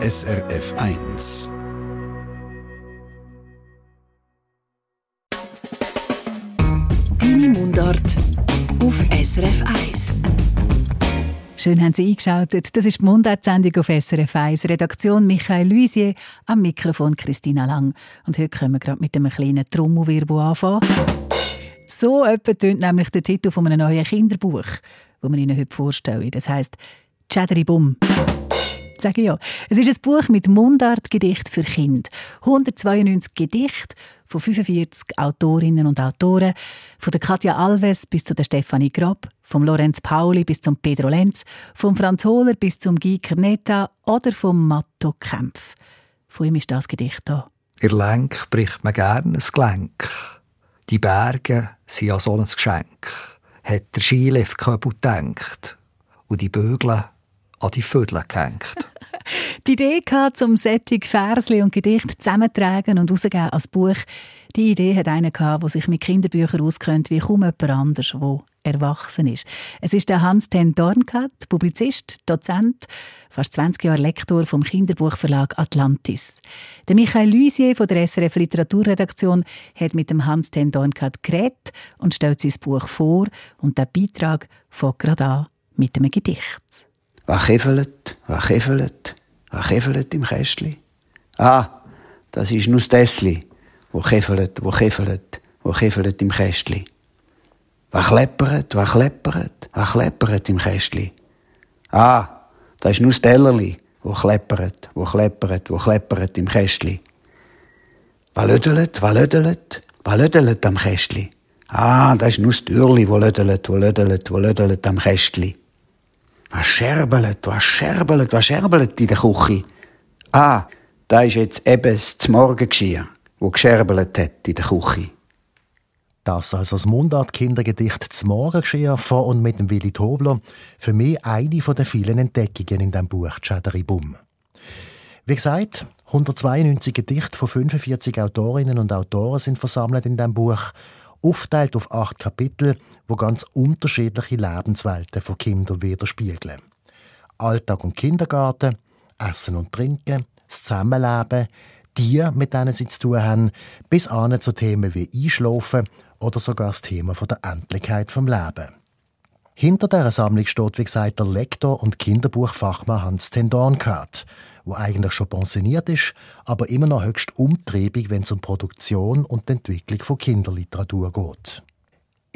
SRF 1. Deine Mundart auf SRF 1. Schön haben Sie eingeschaltet. Das ist die Mundartsendung auf SRF 1. Redaktion Michael Luisier, am Mikrofon Christina Lang. Und heute können wir gerade mit einem kleinen Trommelwirbel anfangen. So etwa tönt nämlich der Titel von einem neuen Kinderbuch, das wir Ihnen heute vorstellen. Das heisst «Tschäderi Bum» sage ich ja. Es ist ein Buch mit Mundartgedicht für Kinder. 192 Gedichte von 45 Autorinnen und Autoren, von der Katja Alves bis zu der Stefanie Grob, vom Lorenz Pauli bis zum Pedro Lenz, vom Franz Hohler bis zum Guy Kernetta oder vom Matto Kempf. Von ihm ist das Gedicht da. Ihr Lenk bricht man gern ein Gelenk. Die Berge sind ja so ein Geschenk. Hat der Skilift kaputt gedacht. Und die Bögle an die Vögel gehängt. die Idee hatte, um Sättig, Versli und Gedicht zusammentragen und rausgeben als Buch, die Idee hat einer gehabt, der sich mit Kinderbüchern auskennt wie kaum jemand anders, der erwachsen ist. Es ist der Hans-Ten Dornkat, Publizist, Dozent, fast 20 Jahre Lektor vom Kinderbuchverlag Atlantis. Der Michael Luisier von der SRF Literaturredaktion hat mit dem Hans-Ten Dornkat geredet und stellt sein Buch vor und der Beitrag von gerade an mit einem Gedicht. Was kiffelt, was kiffelt, was kiffelt im Kästli? Ah, das ist nur das Tessli, wo kiffelt, wo kiffelt, wo kiffelt im Kästli. Was kleppert, was kleppert, was kleppert im Kästli? Ah, das ist nur das Tellerli, wo kleppert, wo kleppert, wo kleppert im Kästli. Was lödelt, was lödelt, was lödelt am Kästli? Ah, das ist nur das Türli, wo lödelt, wo lödelt, wo lödelt am Kästli. Was scherbelt, was scherbelt, was scherbelt in der Küche? Ah, da ist jetzt eben das Morgengeschirr, wo gescherbelt hat in der Küche. Das also das Mundart-Kindergedicht «Das Morgengeschirr» von und mit dem Willi Tobler. Für mich eine den vielen Entdeckungen in diesem Buch «Tschäderi Bum». Wie gesagt, 192 Gedichte von 45 Autorinnen und Autoren sind versammelt in diesem Buch, aufteilt auf acht Kapitel wo ganz unterschiedliche Lebenswelten von Kindern widerspiegeln. Alltag und Kindergarten, Essen und Trinken, das Zusammenleben, die, mit denen sie zu tun haben, bis an zu Themen wie Einschlafen oder sogar das Thema von der Endlichkeit vom Leben. Hinter dieser Sammlung steht, wie gesagt, der Lektor und Kinderbuchfachmann Hans Tendornkat, wo eigentlich schon pensioniert ist, aber immer noch höchst umtriebig, wenn es um Produktion und Entwicklung von Kinderliteratur geht.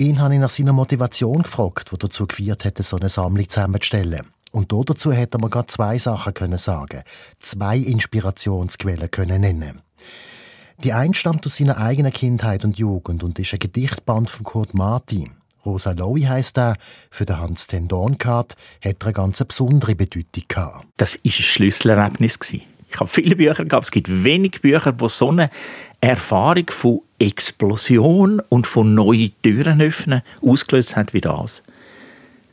Ihn habe ich nach seiner Motivation gefragt, die dazu geführt hätte, so eine Sammlung zusammenzustellen. Und dazu hätte man gerade zwei Sachen können sagen, zwei Inspirationsquellen können nennen. Die eine stammt aus seiner eigenen Kindheit und Jugend und ist ein Gedichtband von Kurt Martin. Rosa Lowy heisst er, für den Hans Tendornkart hat er eine ganz besondere Bedeutung gehabt. Das war ein Schlüsselerlebnis. Ich habe viele Bücher gehabt, es gibt wenig Bücher, wo so eine Erfahrung von Explosion und von neuen Türen öffnen ausgelöst hat wie das.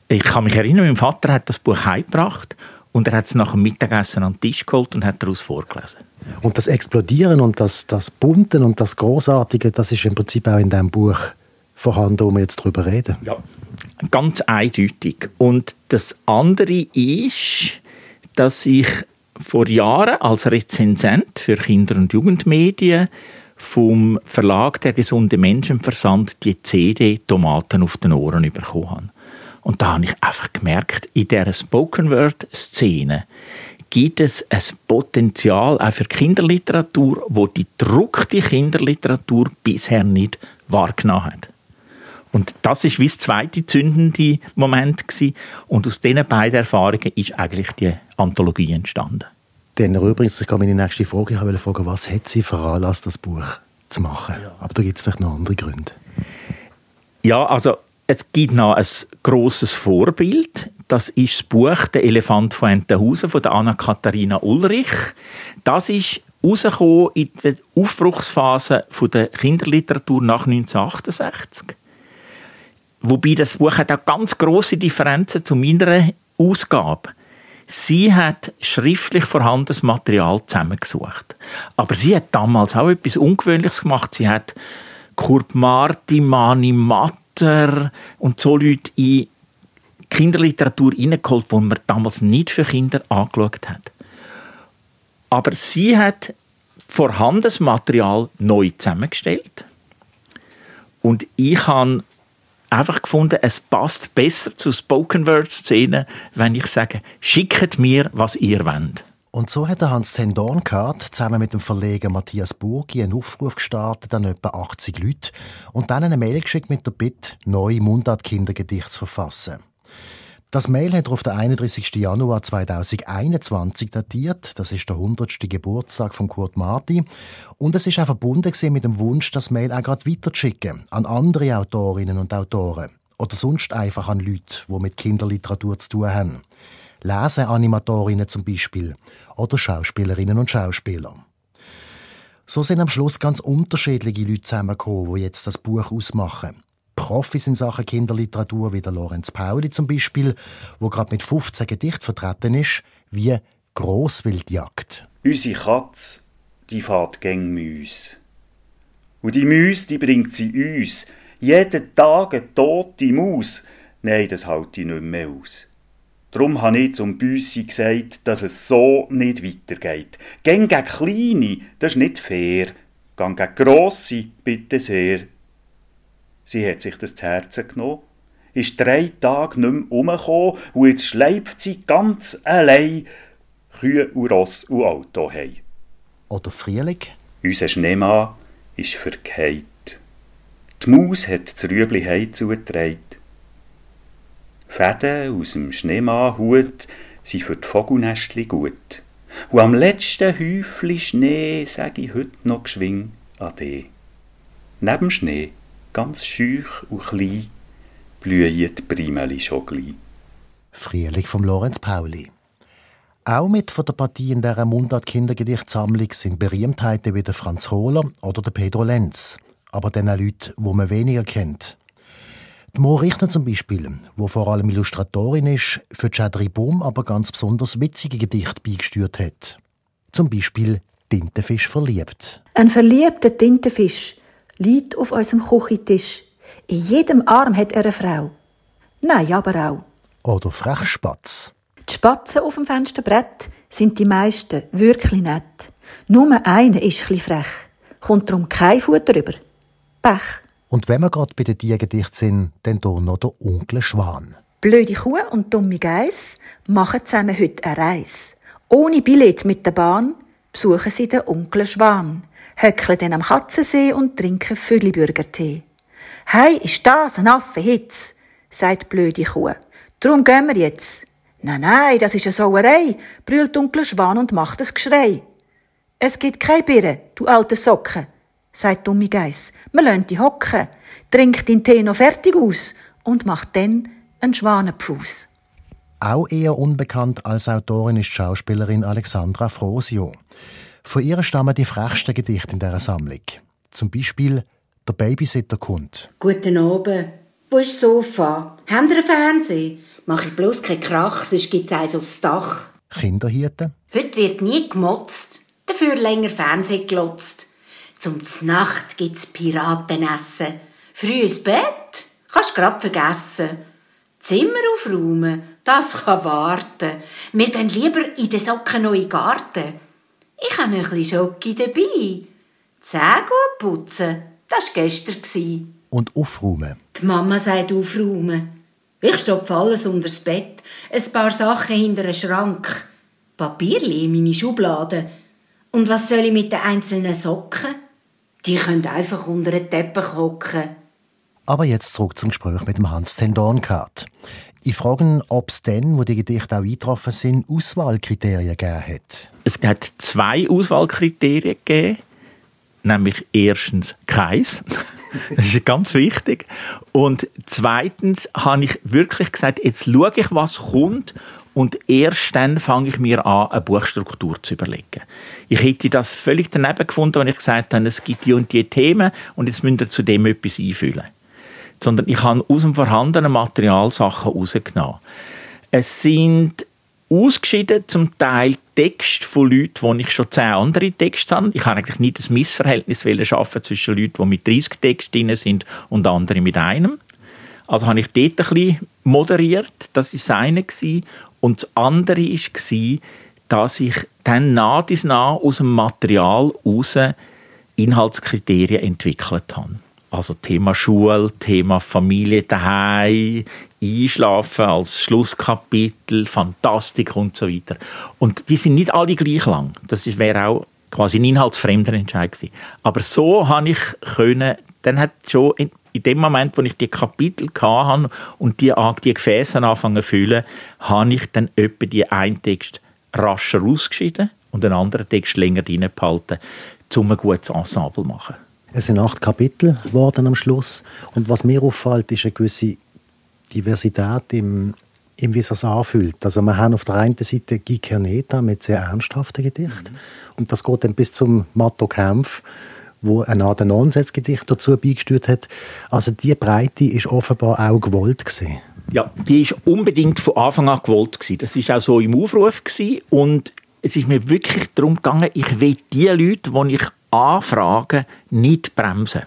Ich kann mich erinnern, mein Vater hat das Buch heimgebracht und er hat es nach dem Mittagessen an den Tisch geholt und hat daraus vorgelesen. Und das Explodieren und das, das Bunten und das Großartige, das ist im Prinzip auch in diesem Buch vorhanden, wo wir jetzt darüber reden. Ja, ganz eindeutig. Und das andere ist, dass ich vor Jahren als Rezensent für Kinder- und Jugendmedien vom Verlag Der gesunde Menschenversand die CD Tomaten auf den Ohren bekommen habe. Und da habe ich einfach gemerkt, in dieser Spoken Word Szene gibt es ein Potenzial auch für Kinderliteratur, wo die druckte Kinderliteratur bisher nicht wahrgenommen hat. Und das ist wie das zweite zündende Moment gewesen. Und aus diesen beiden Erfahrungen ist eigentlich die Anthologie entstanden. Dann übrigens, ich kann meine nächste Frage, ich wollte fragen, was hat Sie veranlasst, das Buch zu machen? Ja. Aber da gibt es vielleicht noch andere Gründe. Ja, also es gibt noch ein grosses Vorbild. Das ist das Buch «Der Elefant von Entenhausen» von Anna-Katharina Ulrich. Das ist rausgekommen in der Aufbruchsphase der Kinderliteratur nach 1968. Wobei das Buch hat auch ganz große Differenzen zu meiner Ausgabe. Sie hat schriftlich vorhandenes Material zusammengesucht. Aber sie hat damals auch etwas Ungewöhnliches gemacht. Sie hat Kurt Marti, Mani Matter und so Leute in Kinderliteratur hineingeholt, die man damals nicht für Kinder angeschaut hat. Aber sie hat vorhandenes Material neu zusammengestellt. Und ich habe einfach gefunden, es passt besser zur Spoken Word Szene, wenn ich sage, schickt mir, was ihr wollt. Und so hat Hans Ten Dornkart zusammen mit dem Verleger Matthias Burgi einen Aufruf gestartet an etwa 80 Leute und dann eine Mail geschickt mit der Bitte, neue Mundart-Kindergedichte zu verfassen. Das Mail hat er auf den 31. Januar 2021 datiert. Das ist der 100. Geburtstag von Kurt Marti. Und es ist auch verbunden mit dem Wunsch, das Mail auch gerade weiterzuschicken an andere Autorinnen und Autoren. Oder sonst einfach an Leute, die mit Kinderliteratur zu tun haben. Leseanimatorinnen zum Beispiel. Oder Schauspielerinnen und Schauspieler. So sind am Schluss ganz unterschiedliche Leute zusammengekommen, die jetzt das Buch ausmachen. Profis in Sachen Kinderliteratur, wie der Lorenz Pauli zum Beispiel, wo gerade mit 15 Gedichten vertreten ist, wie Grosswildjagd. Unsere Katze, die fährt gäng Müs. Und die Müs, die bringt sie uns. Jeden Tag eine tote Maus. Nein, das halte ich nicht mehr aus. Drum habe ich zum Büssi gesagt, dass es so nicht weitergeht. Gäng gegen Kleine, das ist nicht fair. Gang gegen Grosse, bitte sehr. Sie hat sich das zu Herzen genommen, ist drei Tage nicht mehr umgekommen und jetzt schleift sie ganz allein Kühe und Ross und Auto heim. Oder Frühling? Unser Schneemann ist verkehrt. Die Maus hat das Rüebli heim zugetragen. Fäden aus dem Schneemannhut sind für die Vogelnestli gut. Und am letzten Häufli Schnee sage ich heute noch geschwing Ade. Neben Schnee ganz schüch und klein, blühen die Primeli schon gleich. Frühling vom Lorenz Pauli. Auch mit von der Partie in dieser Mundart-Kindergedichtsammlung sind Berühmtheiten wie der Franz Hohler oder der Pedro Lenz. Aber dann auch Leute, die man weniger kennt. Die Mo Richter zum Beispiel, wo vor allem Illustratorin ist, für Chadri Boom aber ganz besonders witzige Gedichte beigesteuert hat. Zum Beispiel Tintenfisch verliebt. Ein verliebter Tintenfisch liegt auf unserem Küchentisch. In jedem Arm hat er eine Frau. Nein, aber auch. Oder Frechspatz. Die Spatzen auf dem Fensterbrett sind die meisten wirklich nett. Nur eine ist etwas frech. Kommt darum kein Futter über. Pech. Und wenn wir gerade bei den Tiergedichten sind, dann hier noch der Onkel Schwan. Blöde Kuh und dumme Geiss machen zusammen heute eine Reise. Ohne Billett mit der Bahn besuchen sie den Onkel Schwan höckeln dann am Katzensee und trinken Füllibürgertee. Hey, ist das ein Affenhitz? sagt die blöde Kuh. Drum gehen wir jetzt. Nein, nein, das ist eine Sauerei, brüllt Onkel Schwan und macht ein Geschrei. Es gibt keine Birne, du alte Socken, sagt dumme Geiss. Wir lassen die hocken, trinkt den Tee noch fertig aus und macht dann einen Schwanenpfuß. Auch eher unbekannt als Autorin ist Schauspielerin Alexandra Frosio. Von ihr stammen die frechsten Gedichte in dieser Sammlung. Zum Beispiel «Der Babysitter kommt». Guten Abend. Wo ist das Sofa? Habt ihr einen Fernsehen? Mach ich bloß keinen Krach, sonst gibt's eins aufs Dach. Kinderhirten. Heute wird nie gemotzt, dafür länger Fernsehen glotzt. Zum Znacht gibt's Piratenessen. Früh ins Bett? Kannst grad vergessen. Zimmer aufräumen? Das kann warten. Wir gehen lieber in den Socken den Garten. Ich habe noch ein bisschen Schoki dabei. Zähne gut putzen, das war gestern. Und aufräumen. Die Mama sagt aufräumen. Ich stopfe alles unter das Bett, ein paar Sachen hinter einen Schrank, Papierli in meine Schublade. Und was soll ich mit den einzelnen Socken? Die können einfach unter den Teppich hocken. Aber jetzt zurück zum Gespräch mit dem Hans Tendornkart. Ich frage, ob es dann, wo die Gedichte auch eingetroffen sind, Auswahlkriterien gegeben hat. Es hat zwei Auswahlkriterien gegeben. Nämlich erstens keins. Das ist ganz wichtig. Und zweitens habe ich wirklich gesagt, jetzt schaue ich, was kommt und erst dann fange ich mir an, eine Buchstruktur zu überlegen. Ich hätte das völlig daneben gefunden, wenn ich gesagt habe, es gibt die und die Themen und jetzt müsst ihr zu dem etwas einfüllen sondern ich habe aus dem vorhandenen Material Sachen rausgenommen. Es sind ausgeschieden zum Teil Texte von Leuten, die ich schon zehn andere Texte habe. Ich habe eigentlich nicht das Missverhältnis schaffen zwischen Leuten, die mit 30 Texten drin sind und anderen mit einem. Also habe ich dort ein bisschen moderiert, das war das eine. Und das andere war, dass ich dann nach dies nach aus dem Material heraus Inhaltskriterien entwickelt habe. Also Thema Schule, Thema Familie daheim, Einschlafen als Schlusskapitel, Fantastik und so weiter. Und die sind nicht alle gleich lang. Das wäre auch quasi ein inhaltsfremder Entscheid gewesen. Aber so habe ich können, dann hat schon in, in dem Moment, wo ich die Kapitel hatte und die, die Gefäße anfangen zu füllen, habe ich dann etwa die einen Text rascher ausgeschieden und einen anderen Text länger drin behalten, um ein gutes Ensemble zu machen. Es sind acht Kapitel geworden am Schluss. Und was mir auffällt, ist eine gewisse Diversität im, im wie es sich anfühlt. Also wir haben auf der einen Seite Guy Kerneta mit sehr ernsthaften Gedichten. Mhm. Und das geht dann bis zum Matto Kempf, wo ein Art Nonsensgedicht dazu beigesteuert hat. Also die Breite ist offenbar auch gewollt gewesen. Ja, die ist unbedingt von Anfang an gewollt gewesen. Das ist auch so im Aufruf gewesen. und es ist mir wirklich darum gegangen, ich will die Leute, die ich anfrage, nicht bremsen.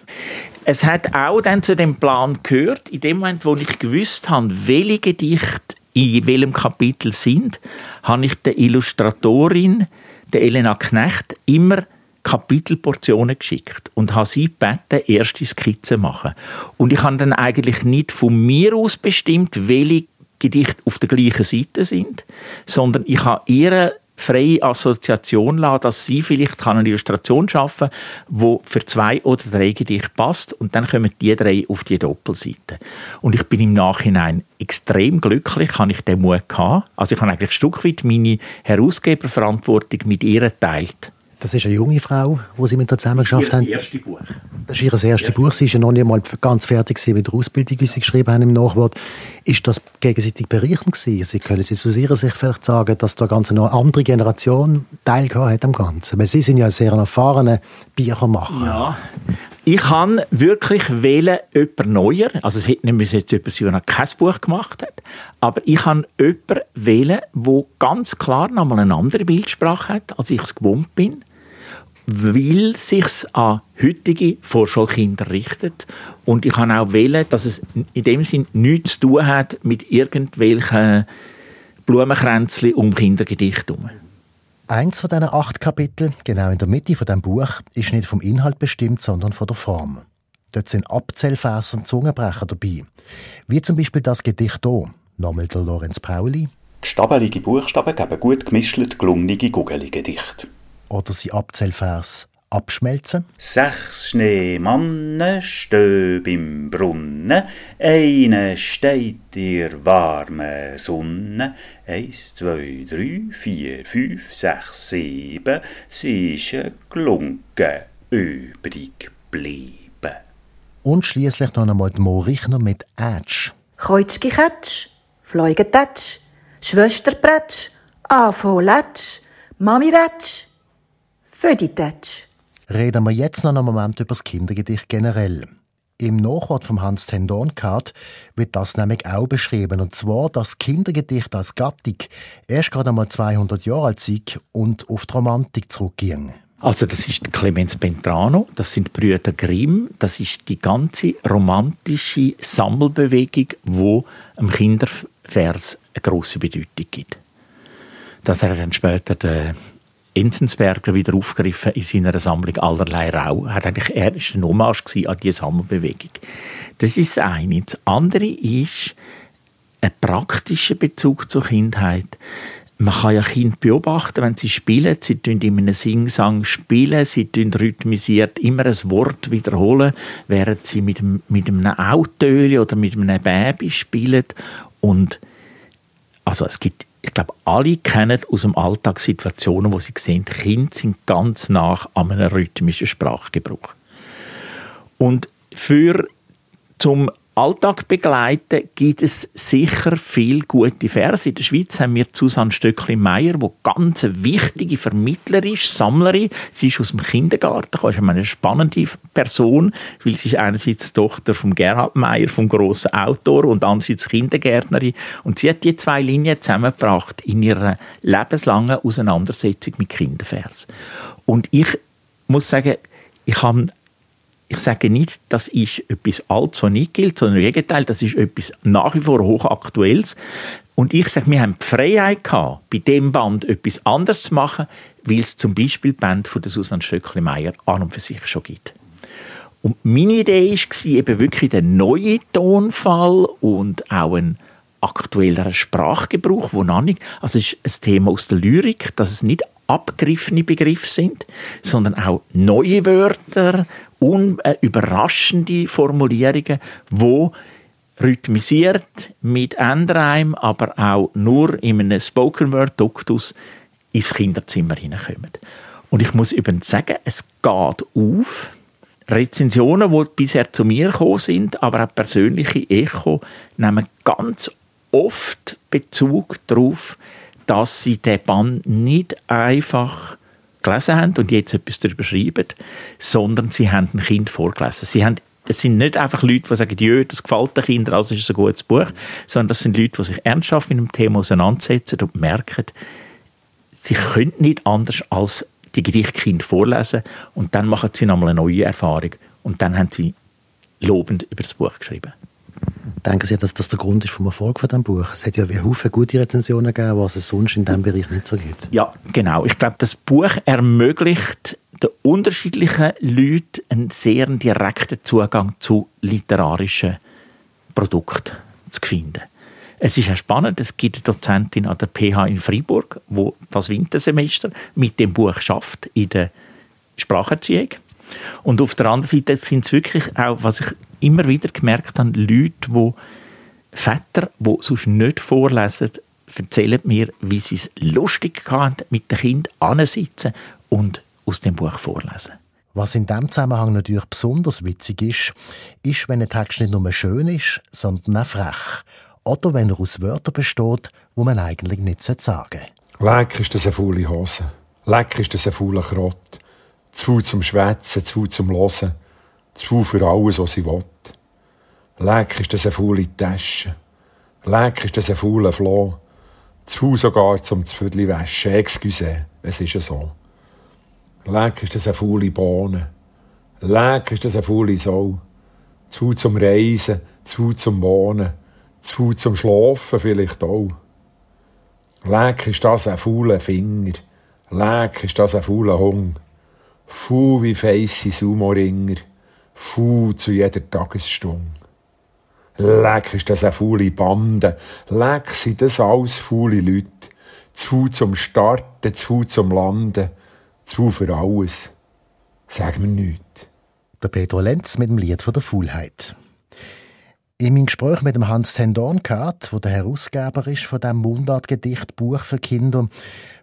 Es hat auch dann zu dem Plan gehört, in dem Moment, wo ich gewusst habe, welche Gedichte in welchem Kapitel sind, habe ich der Illustratorin, der Elena Knecht, immer Kapitelportionen geschickt und habe sie gebeten, erste Skizzen zu machen. Und ich habe dann eigentlich nicht von mir aus bestimmt, welche Gedichte auf der gleichen Seite sind, sondern ich habe ihre freie Assoziation lassen, dass sie vielleicht eine Illustration schaffen kann, die für zwei oder drei Gedichte passt und dann kommen die drei auf die Doppelseite. Und ich bin im Nachhinein extrem glücklich, habe ich den Mut gehabt. Also ich habe eigentlich ein Stück weit meine Herausgeberverantwortung mit ihr geteilt. Das ist eine junge Frau, die Sie mit ihr zusammen geschafft haben. Das ist ihr erstes Buch. Das ist ihr erstes ja. Buch. Sie ist ja noch nicht mal ganz fertig mit der Ausbildung, wie Sie geschrieben haben im Nachwort. Ist das gegenseitig bereichernd gewesen? Sie können Sie aus Ihrer Sicht vielleicht sagen, dass da ganz eine andere Generation teilgehabt hat am Ganzen? Weil Sie sind ja ein sehr erfahrener Büchermacher. Ja, ich kann wirklich wählen, jemand neuer. Also es hätte nicht jetzt jemand sein, der kein Buch gemacht hat. Aber ich kann jemanden wählen, der ganz klar noch mal eine andere Bildsprache hat, als ich es gewohnt bin weil sich an heutige Vorschulkinder richtet. Und ich kann auch wählen, dass es in dem Sinn nichts zu tun hat mit irgendwelchen Blumenkränzchen um Kindergedichte herum. Eins von diesen acht Kapiteln, genau in der Mitte von dem Buch, ist nicht vom Inhalt bestimmt, sondern von der Form. Dort sind Abzählverse und Zungenbrecher dabei. Wie zum Beispiel das Gedicht hier, nochmal der Lorenz Pauli. Gestabelige Buchstaben geben gut gemischte, gelungene, gugelige Gedichte oder sie Abzählvers abschmelzen? Sechs Schneemannen stöb im Brunnen, eine steht ihr warme Sonne. Eins, zwei, drei, vier, fünf, sechs, sieben, sie ist gelunken, übrig geblieben. Und schließlich noch einmal die Morichner mit Ätsch. Kreuzki Ketsch, Fleugetätsch, Schwesterprätsch, Afoletsch, Mami Rätsch, Föditetsch. Reden wir jetzt noch einen Moment über das Kindergedicht generell. Im Nachwort vom Hans Tendonkat wird das nämlich auch beschrieben, und zwar, dass Kindergedicht als Gattung erst gerade einmal 200 Jahre alt sind und auf die Romantik zurückgehen. Also das ist Clemens Bentrano, das sind Brüder Grimm, das ist die ganze romantische Sammelbewegung, wo im Kindervers eine große Bedeutung gibt. Das hat dann später der Enzensberger wieder aufgegriffen in seiner Sammlung allerlei Rau. Er hat eigentlich er ein Hommage an diese Sammelbewegung. Das ist das eine. Das andere ist ein praktischer Bezug zur Kindheit. Man kann ja Kinder beobachten, wenn sie spielen. Sie tun in einem Singsang spielen, sie tun rhythmisiert immer ein Wort wiederholen, während sie mit, einem, mit einem Autöli oder mit einem Baby spielen. Und also es gibt ich glaube, alle kennen aus dem Alltag Situationen, wo sie sehen, Kinder sind ganz nach an einem rhythmischen Sprachgebrauch. Und für zum Alltag begleiten, gibt es sicher viel gute Verse. In der Schweiz haben wir Susanne Stöckli-Meyer, die ganz wichtige Vermittlerin ist, Sammlerin. Sie ist aus dem Kindergarten, ist eine spannende Person, weil sie ist einerseits Tochter von Gerhard Meyer, vom grossen Autor, und andererseits Kindergärtnerin. Und sie hat die zwei Linien zusammengebracht in ihrer lebenslangen Auseinandersetzung mit Kindervers. Und ich muss sagen, ich habe ich sage nicht, das ist etwas Altes, was nicht gilt, sondern im Gegenteil, das ist etwas nach wie vor hochaktuelles. Und ich sage, wir haben die Freiheit gehabt, bei dem Band etwas anderes zu machen, weil es zum Beispiel die Band von der Susanne Stöckli-Meyer an und für sich schon gibt. Und meine Idee war eben wirklich der neue Tonfall und auch ein aktuellerer Sprachgebrauch, wo noch nicht, also es ist ein Thema aus der Lyrik, dass es nicht abgegriffene Begriffe sind, sondern auch neue Wörter, überraschende Formulierungen, wo rhythmisiert mit Endreim, aber auch nur in einem Spoken Word Duktus ins Kinderzimmer hineinkommen. Und ich muss übrigens sagen, es geht auf. Rezensionen, die bisher zu mir gekommen sind, aber auch persönliche Echo, nehmen ganz oft Bezug darauf, dass sie den Band nicht einfach gelesen haben und jetzt etwas darüber schreiben, sondern sie haben ein Kind vorgelesen. Sie haben es sind nicht einfach Leute, die sagen, Jö, das gefällt den Kindern, also ist es ein gutes Buch, sondern das sind Leute, die sich ernsthaft mit dem Thema auseinandersetzen und merken, sie können nicht anders als die Gedichtkind vorlesen und dann machen sie nochmal eine neue Erfahrung und dann haben sie lobend über das Buch geschrieben. Denken Sie, dass das der Grund ist vom Erfolg von diesem Buch? Es hat ja Haufen gute Rezensionen gegeben, was es sonst in diesem Bereich nicht so gibt. Ja, genau. Ich glaube, das Buch ermöglicht den unterschiedlichen Leuten einen sehr direkten Zugang zu literarischen Produkten zu finden. Es ist ja spannend, es gibt eine Dozentin an der PH in Freiburg, wo das Wintersemester mit dem Buch schafft in der Spracherziehung. Und auf der anderen Seite sind es wirklich auch, was ich immer wieder gemerkt habe, Leute, die Väter, die sonst nicht vorlesen, erzählen mir, wie sie es lustig hatten, mit dem Kind ansitzen und aus dem Buch vorlesen. Was in diesem Zusammenhang natürlich besonders witzig ist, ist, wenn ein Text nicht nur schön ist, sondern auch frech. Oder wenn er aus Wörtern besteht, wo man eigentlich nicht sagen sollte. Leck ist das eine faule Hose. Leck ist das ein fauler Krott. Zu zum Schwätzen, zu zum Hören. Zu für alles, was sie will. Leck ist das eine faule Tasche. Leck ist das ein fauler Floh. Zu sogar zum Zfüdli waschen. Excuse, es ist ja so. Leck ist das eine faule Bohne. Leck ist das eine faule Sau. Zu zum Reisen, zu zum Wohnen, zu zum Schlafen vielleicht auch. Leck ist das ein fauler Finger. Leck ist das ein fauler Hung. Fu wie feisse Sumo-Ringer. Fu zu jeder Tagesstunde. Leck ist das eine faule Bande. Leck sind das alles faule Leute. Zu zum Starten, zu zum Landen zu für alles. Sag mir nichts. Der Pedro Lenz mit dem Lied von der Faulheit. In meinem Gespräch mit dem Hans Tendornkart, wo der Herausgeber ist von dem Mundartgedicht Buch für Kinder,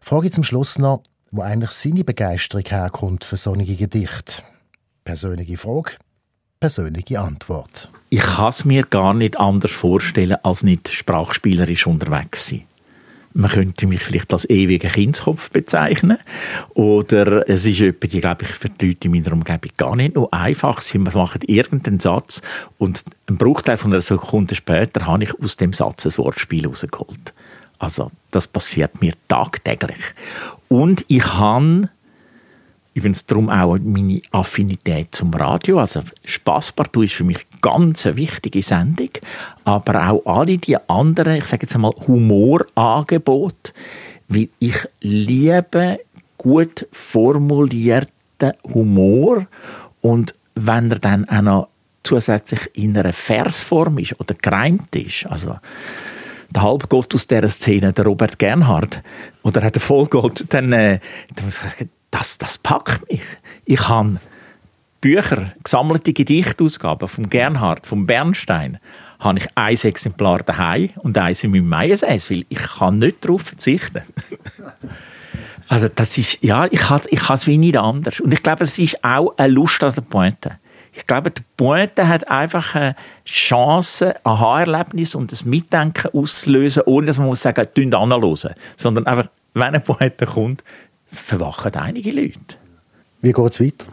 frage ich zum Schluss noch, wo eigentlich seine Begeisterung herkommt für solche Gedichte. Persönliche Frage, persönliche Antwort. Ich kann es mir gar nicht anders vorstellen, als nicht sprachspielerisch unterwegs sein man könnte mich vielleicht als ewigen Kindskopf bezeichnen. Oder es ist etwas, die, glaube ich, für die Leute in meiner Umgebung gar nicht nur einfach. Sie machen irgendeinen Satz und ein Bruchteil von einer Sekunde später habe ich aus dem Satz ein Wortspiel rausgeholt. Also, das passiert mir tagtäglich. Und ich habe übrigens darum auch meine Affinität zum Radio. Also Spasspartout ist für mich ganz eine wichtige Sendung, aber auch alle die anderen, ich sage jetzt einmal Humorangebote, weil ich liebe gut formulierten Humor und wenn er dann auch noch zusätzlich in einer Versform ist oder gereimt ist, also der Halbgott aus dieser Szene, der Robert Gernhardt, oder der Vollgott, dann, äh, das, das packt mich. Ich habe Bücher, gesammelte Gedichtausgaben vom Gernhardt, vom Bernstein, habe ich ein Exemplar daheim und eins in meinem Meiersäß, weil ich kann nicht darauf verzichten. also das ist, ja, ich kann, ich es wie nicht anders. Und ich glaube, es ist auch eine Lust an der Pointe. Ich glaube, die Pointe hat einfach eine Chance, ein Aha-Erlebnis und das Mitdenken auszulösen, ohne dass man muss sagen, tun anhören. Sondern einfach, wenn eine Pointe kommt, verwachen einige Leute. Wie geht es weiter?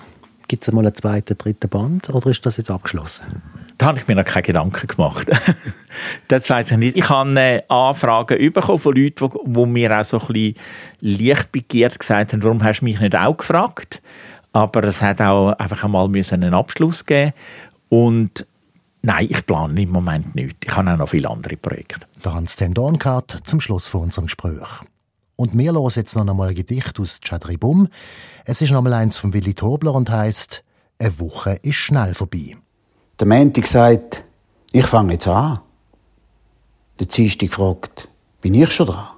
Gibt es mal einen zweiten, dritten Band oder ist das jetzt abgeschlossen? Da habe ich mir noch keine Gedanken gemacht. das weiß ich nicht. Ich habe äh, Anfragen bekommen von Leuten, die, die mir auch so ein bisschen leicht begehrt gesagt haben, warum hast du mich nicht auch gefragt? aber es hat auch einfach einmal einen Abschluss geben und Nein, ich plane im Moment nichts. Ich habe auch noch viele andere Projekte. Der Hans Dornkart zum Schluss von unserem Gespräch. Und wir hören jetzt noch einmal ein Gedicht aus Chadribum. Es ist nochmal eins von Willi Tobler und heißt «Eine Woche ist schnell vorbei». Der Montag sagt, ich fange jetzt an. Der Dienstag fragt, bin ich schon dran?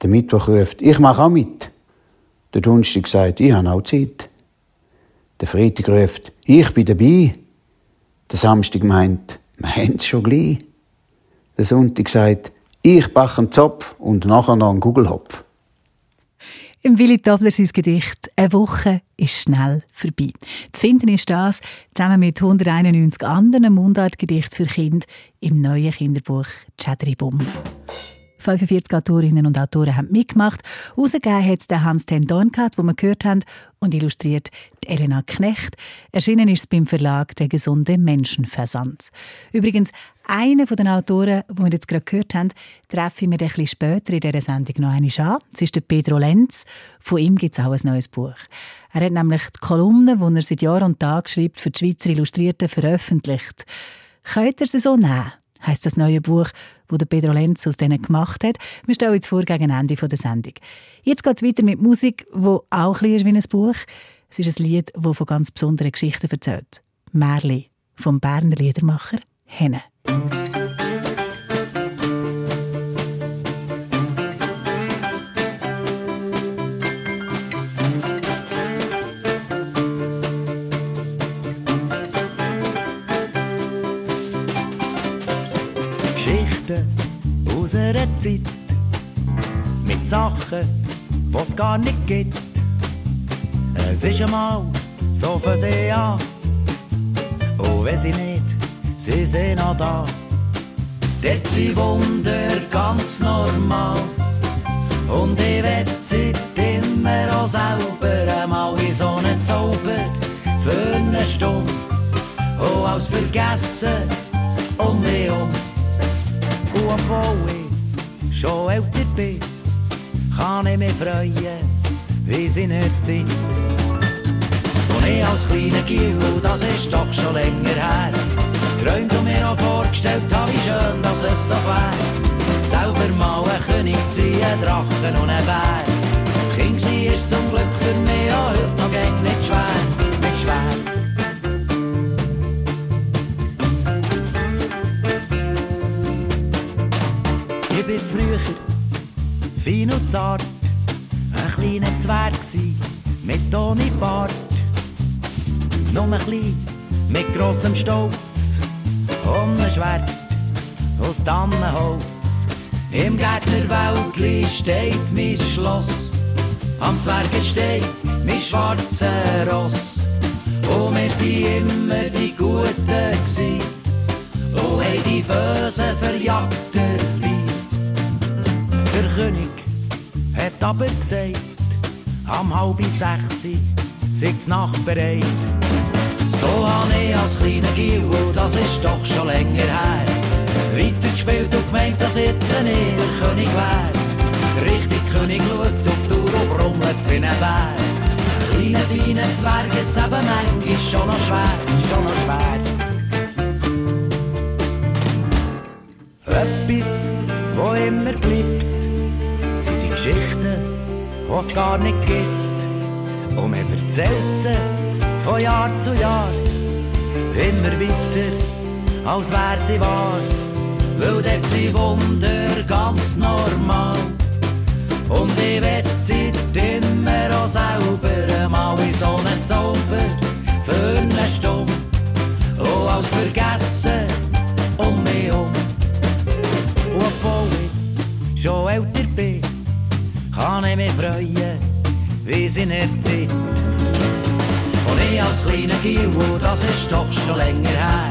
Der Mittwoch ruft, ich mache auch mit. Der Donnerstag sagt, ich habe auch Zeit. Der Freitag ruft, ich bin dabei. Der Samstag meint, wir haben es schon gleich. Der Sonntag sagt, ich backe einen Zopf und nachher noch einen Gugelhopf. Im Willi Tobler sein Gedicht «Eine Woche ist schnell vorbei». Zu finden ist das zusammen mit 191 anderen Mundartgedichten für Kinder im neuen Kinderbuch «Chadribum». 45 Autorinnen und Autoren haben mitgemacht. Ausgegeben hat es der Hans Ten Dornkat, den wir gehört haben, und illustriert die Elena Knecht. Erschienen ist es beim Verlag Der gesunde Menschenversand. Übrigens, einen von den Autoren, die wir jetzt gerade gehört haben, treffe ich mir ein bisschen später in dieser Sendung noch einmal an. Das ist der Pedro Lenz. Von ihm gibt es auch ein neues Buch. Er hat nämlich die Kolumnen, die er seit Jahr und Tag schreibt, für die Schweizer Illustrierten veröffentlicht. Könnt ihr sie so nehmen? Heisst das neue Buch, wo der Pedro Lenz aus denen gemacht hat. Wir stellen jetzt vor gegen Ende der Sendung. Jetzt geht es weiter mit Musik, wo auch ein ist wie ein Buch. Es ist ein Lied, das von ganz besonderen Geschichten erzählt. Märli vom Berner Liedermacher Henne. Aus einer Zeit mit Sachen, was gar nicht gibt. Es ist einmal so für sie an, und wenn sie nicht, sie sind noch da. Dort sind Wunder ganz normal und ich werd sie immer auch selber einmal in so einen Zauber für eine Stunde und alles vergessen um mich um. Obwohl ich schon älter bin, kann ich mich freuen, wie sie in der Zeit. Und ich als kleiner Gil, das ist doch schon länger her, träumt und mir auch vorgestellt habe, wie schön dass es doch wär. Selber mal ein König ziehen, Drachen und ein Bär. Kind sie ist zum Glück für mich auch heute noch nicht schwer, bis früher fein und zart, ein kleiner Zwerg gsi, mit ohne Bart. Nur ein klein, mit grossem Stolz, und ein Schwert aus Tannenholz. Im Gärtnerwäldli steht mein Schloss, am Zwerge steht mein schwarzer Ross. Und wir sind immer die Guten gsi, und haben die Bösen verjagt König hat aber gesagt, am halb sechs sind's Nacht bereit. So habe ich als kleiner Gil, das ist doch schon länger her, weitergespielt und gemeint, dass ich der König wär. Der richtige König schaut auf die Uhr und brummelt wie ein Bär. Kleine, feine Zwerge, jetzt eben manchmal schon noch schwer, schon noch schwer. Etwas, wo immer bleibt, Geschichten, die es gar nicht gibt. Und man erzählt sie von Jahr zu Jahr immer weiter, als wär sie wahr. Weil dort sind Wunder ganz normal. Und ich werd sie immer auch selber mal in so einen Zauber für eine Stunde. Und als vergessen um mich um. Und obwohl ich schon älter bin, kann ich mich freuen, wie in der Zeit. Und ich als kleiner Gil, das ist doch schon länger her,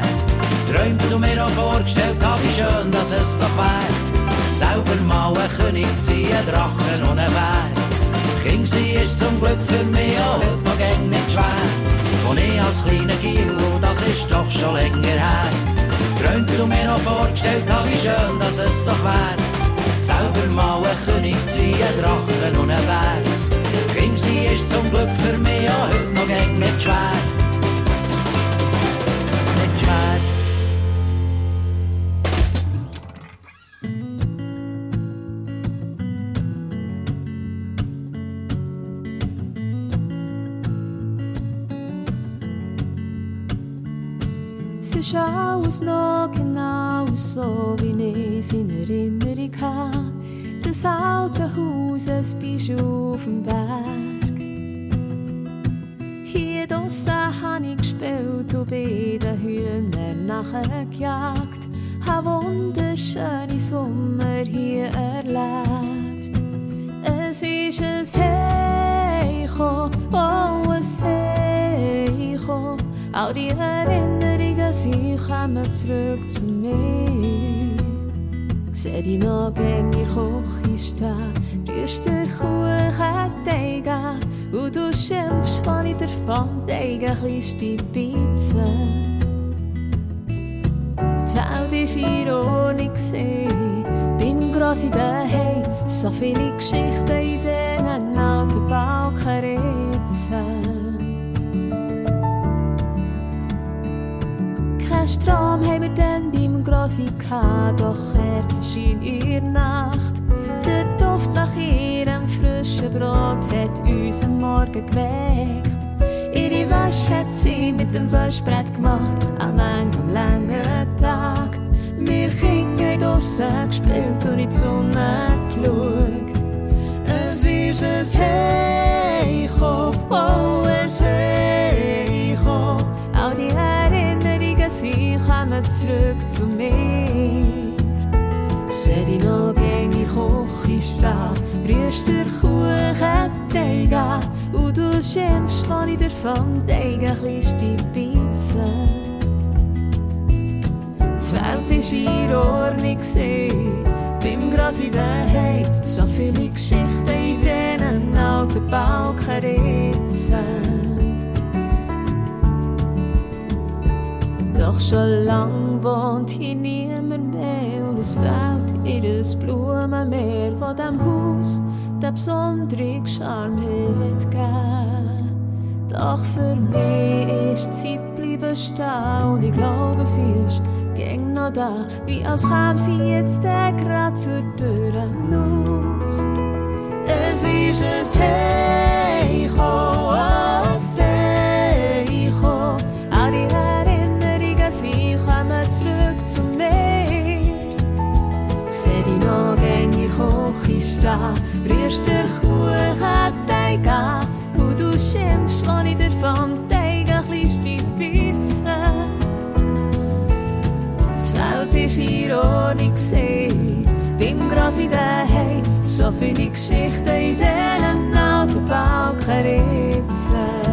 träumt und mir auch vorgestellt habe, wie schön dass es doch wär. Selber mal ein König ziehen, Drachen und ein Bär. King sie ist zum Glück für mich auch heute noch gäng nicht schwer. Und ich als kleiner Gil, das ist doch schon länger her, träumt und mir auch vorgestellt habe, wie schön dass es doch wär selber mal ein König gewesen, ein Drachen und ein Bär. Kim, sie ist zum Glück für mich auch heute noch gäng nicht schwer. Es ist alles noch genau so, es in Erinnerung habe. Das alte Haus, ein Bijou auf dem Berg. Hier draussen habe ich gespielt und bei den Hühnern nachgejagt. Habe wunderschöne Sommer hier erlebt. Es ist ein Heicho, oh, ein Heicho. All die Erinnerungen, sie kommen zurück zu mir. Seh dich noch in Küche stehen, rührst den Kuchen an und du schimpfst, wenn ich dir von Teigen kleinste Pizza. Die Welt ist ironisch gesehen, beim Grossi daheim, so viele Geschichten in diesen alten Balkenritzen. Strom haben wir dann beim Grossi gehabt, doch Kerzen schien ihr Nacht. Der Duft nach ihrem frischen Brot hat uns am Morgen geweckt. Ihre Wäsche hat sie mit dem Waschbrett gemacht, an manchem langen Tag. Wir Kinder haben draussen gespielt und in die Sonne geschaut. Es ist ein Heicho, oh, ein Heicho. Zurück zu mir. Seh dich noch in Küche stehen, rührst den Kuchen an und du schimpfst, wenn ich dir von Teigen kleinste Pizza. Die Welt ist in Ordnung gesehen, beim in daheim, so viele Geschichten in diesen alten Balkenritzen. Doch schon lang wohnt hier niemand mehr und es fehlt ihr Blumenmeer von dem Haus, der besondere Charme hat gegeben. Doch für mich ist Zeit bleiben stehen und ich glaube, sie ist gäng noch da, wie als kam sie jetzt gerade zur Tür raus. Es ist ein Heicho, Stehen, rührst den Kuchen an und du wenn ich dir vom Teigen kleinste Pizza. Die Welt ist ironisch gesehen, beim Gras in daheim, so viele Geschichten in diesen alten Balkenritzen. Oh,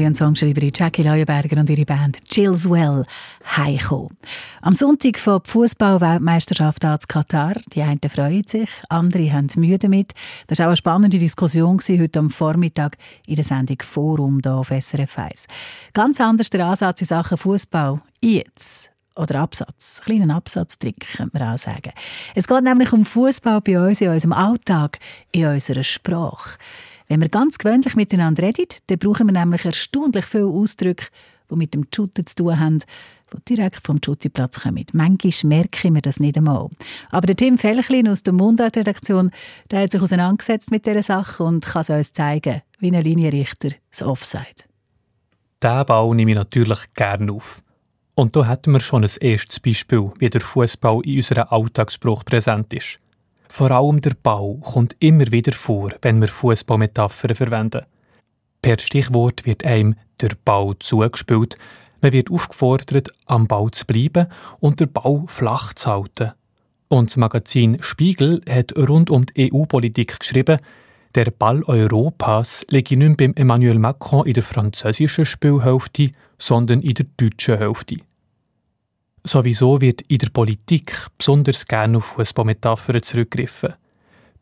Sängerin und Songschreiberin Jackie Leuenberger und ihre Band Chillswell heimgekommen. Am Sonntag von die Fußball-Weltmeisterschaft in Katar. Die einen freuen sich, andere haben Mühe damit. Das war auch eine spannende Diskussion heute am Vormittag in der Sendung Forum hier auf SRF 1. Ganz anders der Ansatz in Sachen Fußball jetzt oder Absatz. Kleinen Absatztrick, könnte man auch sagen. Es geht nämlich um Fußball bei uns in unserem Alltag, in unserer Sprache. Wenn wir ganz gewöhnlich miteinander reden, dann brauchen wir nämlich erstaunlich viele Ausdrücke, die mit dem Shooten zu tun haben, die direkt vom Schuttiplatz kommen. Manchmal merken wir das nicht einmal. Aber der Tim Felchlin aus der Mundart-Redaktion hat sich auseinandergesetzt mit dieser Sache und kann es uns zeigen, wie ein Linienrichter das Offside. Diesen Ball nehme ich natürlich gerne auf. Und da hätten wir schon ein erstes Beispiel, wie der Fußball in unserem Alltagsspruch präsent ist. Vor allem der Ball kommt immer wieder vor, wenn wir Fußballmetaphern verwenden. Per Stichwort wird einem der Ball zugespielt, man wird aufgefordert, am Ball zu bleiben und den Ball flach zu halten. Und das Magazin Spiegel hat rund um die EU-Politik geschrieben, der Ball Europas liege nicht beim Emmanuel Macron in der französischen Spielhälfte, sondern in der deutschen Hälfte. Sowieso wird in der Politik besonders gerne auf Fußballmetaphern zurückgegriffen.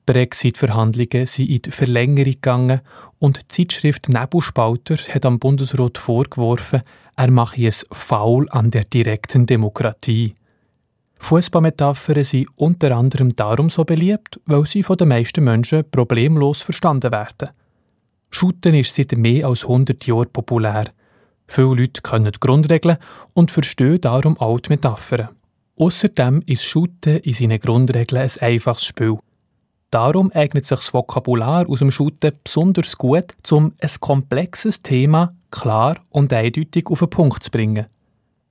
Brexit-Verhandlungen sind in die Verlängerung gegangen und die Zeitschrift Nebelspalter hat am Bundesrat vorgeworfen, er mache es faul an der direkten Demokratie. Fußballmetaphern sind unter anderem darum so beliebt, weil sie von den meisten Menschen problemlos verstanden werden. Shooten ist seit mehr als 100 Jahren populär. Viele Leute können die Grundregeln und verstehen darum auch die Metaphern. Außerdem ist Shooten in seinen Grundregeln ein einfaches Spiel. Darum eignet sich das Vokabular aus dem Shooten besonders gut, um ein komplexes Thema klar und eindeutig auf den Punkt zu bringen.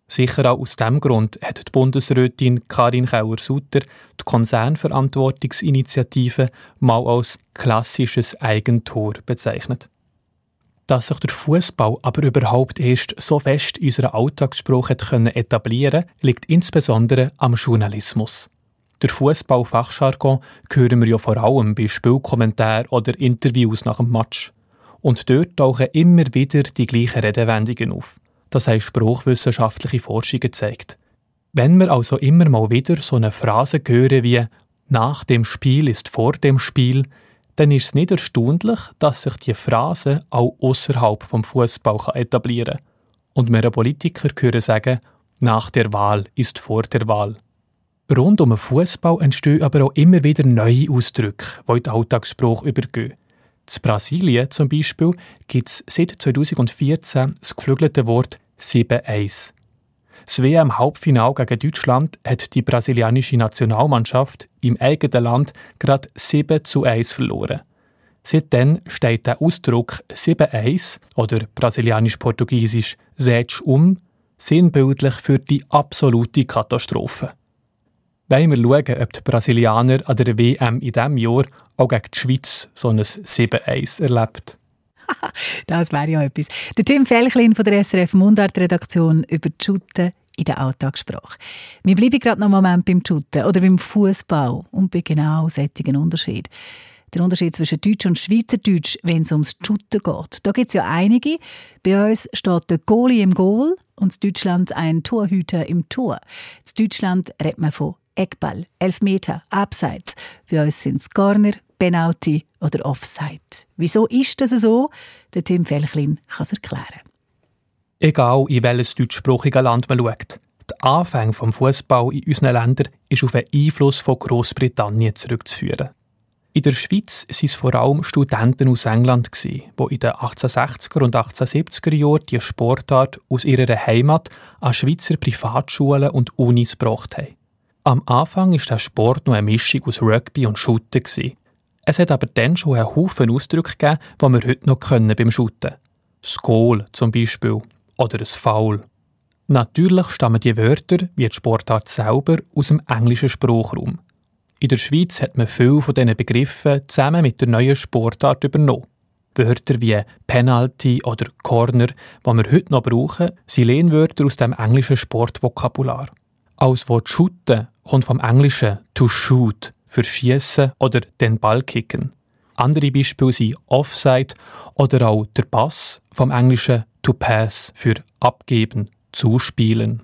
Sicher auch aus diesem Grund hat die Bundesrätin Karin Kauer-Sutter die Konzernverantwortungsinitiative mal als klassisches Eigentor bezeichnet. Dass sich der Fußball aber überhaupt erst so fest in unserer Alltagssprache etablieren konnte, liegt insbesondere am Journalismus. Der Fußball-Fachjargon hören wir ja vor allem bei Spielkommentaren oder Interviews nach dem Match. Und dort tauchen immer wieder die gleichen Redewendungen auf. Das haben spruchwissenschaftliche Forschungen gezeigt. Wenn wir also immer mal wieder so eine Phrase hören wie nach dem Spiel ist vor dem Spiel, dann ist es nicht erstaunlich, dass sich die Phrase auch außerhalb vom Fußball etablieren kann. Und wir Politiker hören sagen, nach der Wahl ist vor der Wahl. Rund um den Fußball entstehen aber auch immer wieder neue Ausdrücke, die in den Alltagsspruch übergehen. In Brasilien zum Beispiel gibt es seit 2014 das geflügelte Wort 7-1. Das WM-Halbfinale gegen Deutschland hat die brasilianische Nationalmannschaft im eigenen Land gerade 7 zu 1 verloren. Seitdem steht der Ausdruck 7-1 oder brasilianisch-portugiesisch «Setsch um» sinnbildlich für die absolute Katastrophe. Wollen wir schauen, ob die Brasilianer an der WM in diesem Jahr auch gegen die Schweiz so ein 7-1 erlebt? das wäre ja etwas. Der Tim Felchlin von der SRF Mundart-Redaktion über die Schutten in der Alltagssprache. Wir bleiben gerade noch einen Moment beim Schutten oder beim Fußball und bei genau solchen Unterschied. Der Unterschied zwischen Deutsch und Schweizerdeutsch, wenn es ums Schutten geht. Da gibt es ja einige. Bei uns steht der Goalie im Goal und in Deutschland ein Torhüter im Tor. In Deutschland redet man von Eckball, Elfmeter, Abseits. Bei uns sind es Corner, Penalty oder Offside. Wieso ist das so? Der Tim Felchlin kann es erklären. Egal, in welches deutschsprachige Land man schaut. Der Anfang vom Fußball in unseren Ländern ist auf den Einfluss von Großbritannien zurückzuführen. In der Schweiz waren es vor allem Studenten aus England, die in den 1860er und 1870er Jahren die Sportart aus ihrer Heimat an Schweizer Privatschulen und Unis gebracht haben. Am Anfang war der Sport noch eine Mischung aus Rugby und Shooten. Es hat aber dann schon einen Haufen Ausdrücke gegeben, die wir heute noch können beim Shooten. Das Goal zum Beispiel oder ein Foul. Natürlich stammen die Wörter, wie die Sportart selber, aus dem englischen Sprachraum. In der Schweiz hat man viele von diesen Begriffen zusammen mit der neuen Sportart übernommen. Wörter wie Penalty oder Corner, die wir heute noch brauchen, sind Lehnwörter aus dem englischen Sportvokabular. Als Wort shooten kommt vom Englischen to shoot für schießen oder den Ball kicken. Andere Beispiele sind Offside oder auch der Pass vom Englischen to pass für abgeben, zuspielen.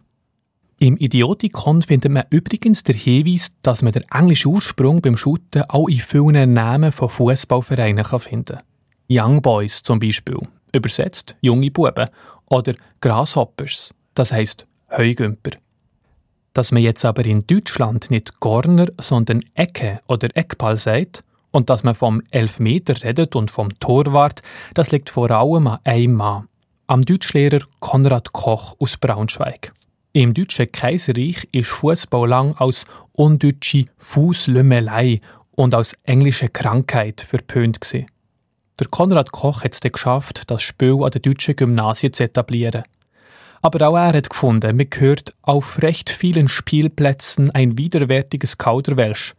Im Idiotikon findet man übrigens den Hinweis, dass man den englischen Ursprung beim Shooten auch in vielen Namen von Fußballvereinen finden kann. Young Boys zum Beispiel, übersetzt junge Buben, oder Grasshoppers, das heißt Heugümper. Dass man jetzt aber in Deutschland nicht Corner, sondern Ecke oder Eckball sagt und dass man vom Elfmeter redet und vom Torwart, das liegt vor allem an einem Mann, am Deutschlehrer Konrad Koch aus Braunschweig. Im deutschen Kaiserreich ist Fußball lang als undeutsche Fußlümmelei und als englische Krankheit verpönt gewesen. Der Konrad Koch hat es geschafft, das Spiel an den deutschen Gymnasien zu etablieren. Aber auch er hat gefunden, man hört auf recht vielen Spielplätzen ein widerwärtiges Kauderwelsch.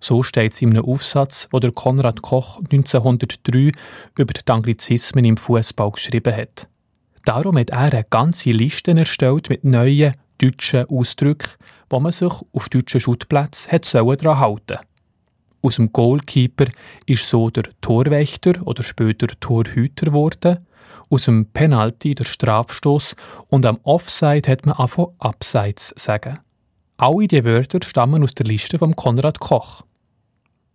So steht es in einem Aufsatz, der Konrad Koch 1903 über die Anglizismen im Fußball geschrieben hat. Darum hat er eine ganze Liste erstellt mit neuen deutschen Ausdrücken, wo man sich auf deutschen Schuttplätzen daran halten Aus dem Goalkeeper ist so der Torwächter oder später Torhüter geworden aus dem Penalty der Strafstoß und am Offside hat man angefangen Abseits sagen. Alle diese Wörter stammen aus der Liste von Konrad Koch.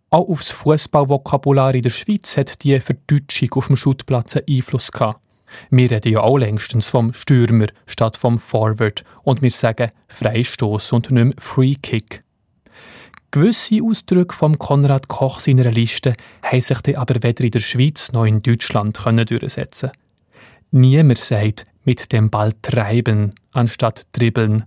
Auch aufs Fußballvokabular in der Schweiz hat die Verdeutschung auf dem Schuttplatz einen Einfluss gehabt. Wir reden ja auch längstens vom Stürmer statt vom Forward und wir sagen Freistoß und nicht mehr Free Kick. Gewisse Ausdrücke vom Konrad Koch seiner Liste haben sich dann aber weder in der Schweiz noch in Deutschland können durchsetzen. Niemand sagt mit dem Ball treiben anstatt dribbeln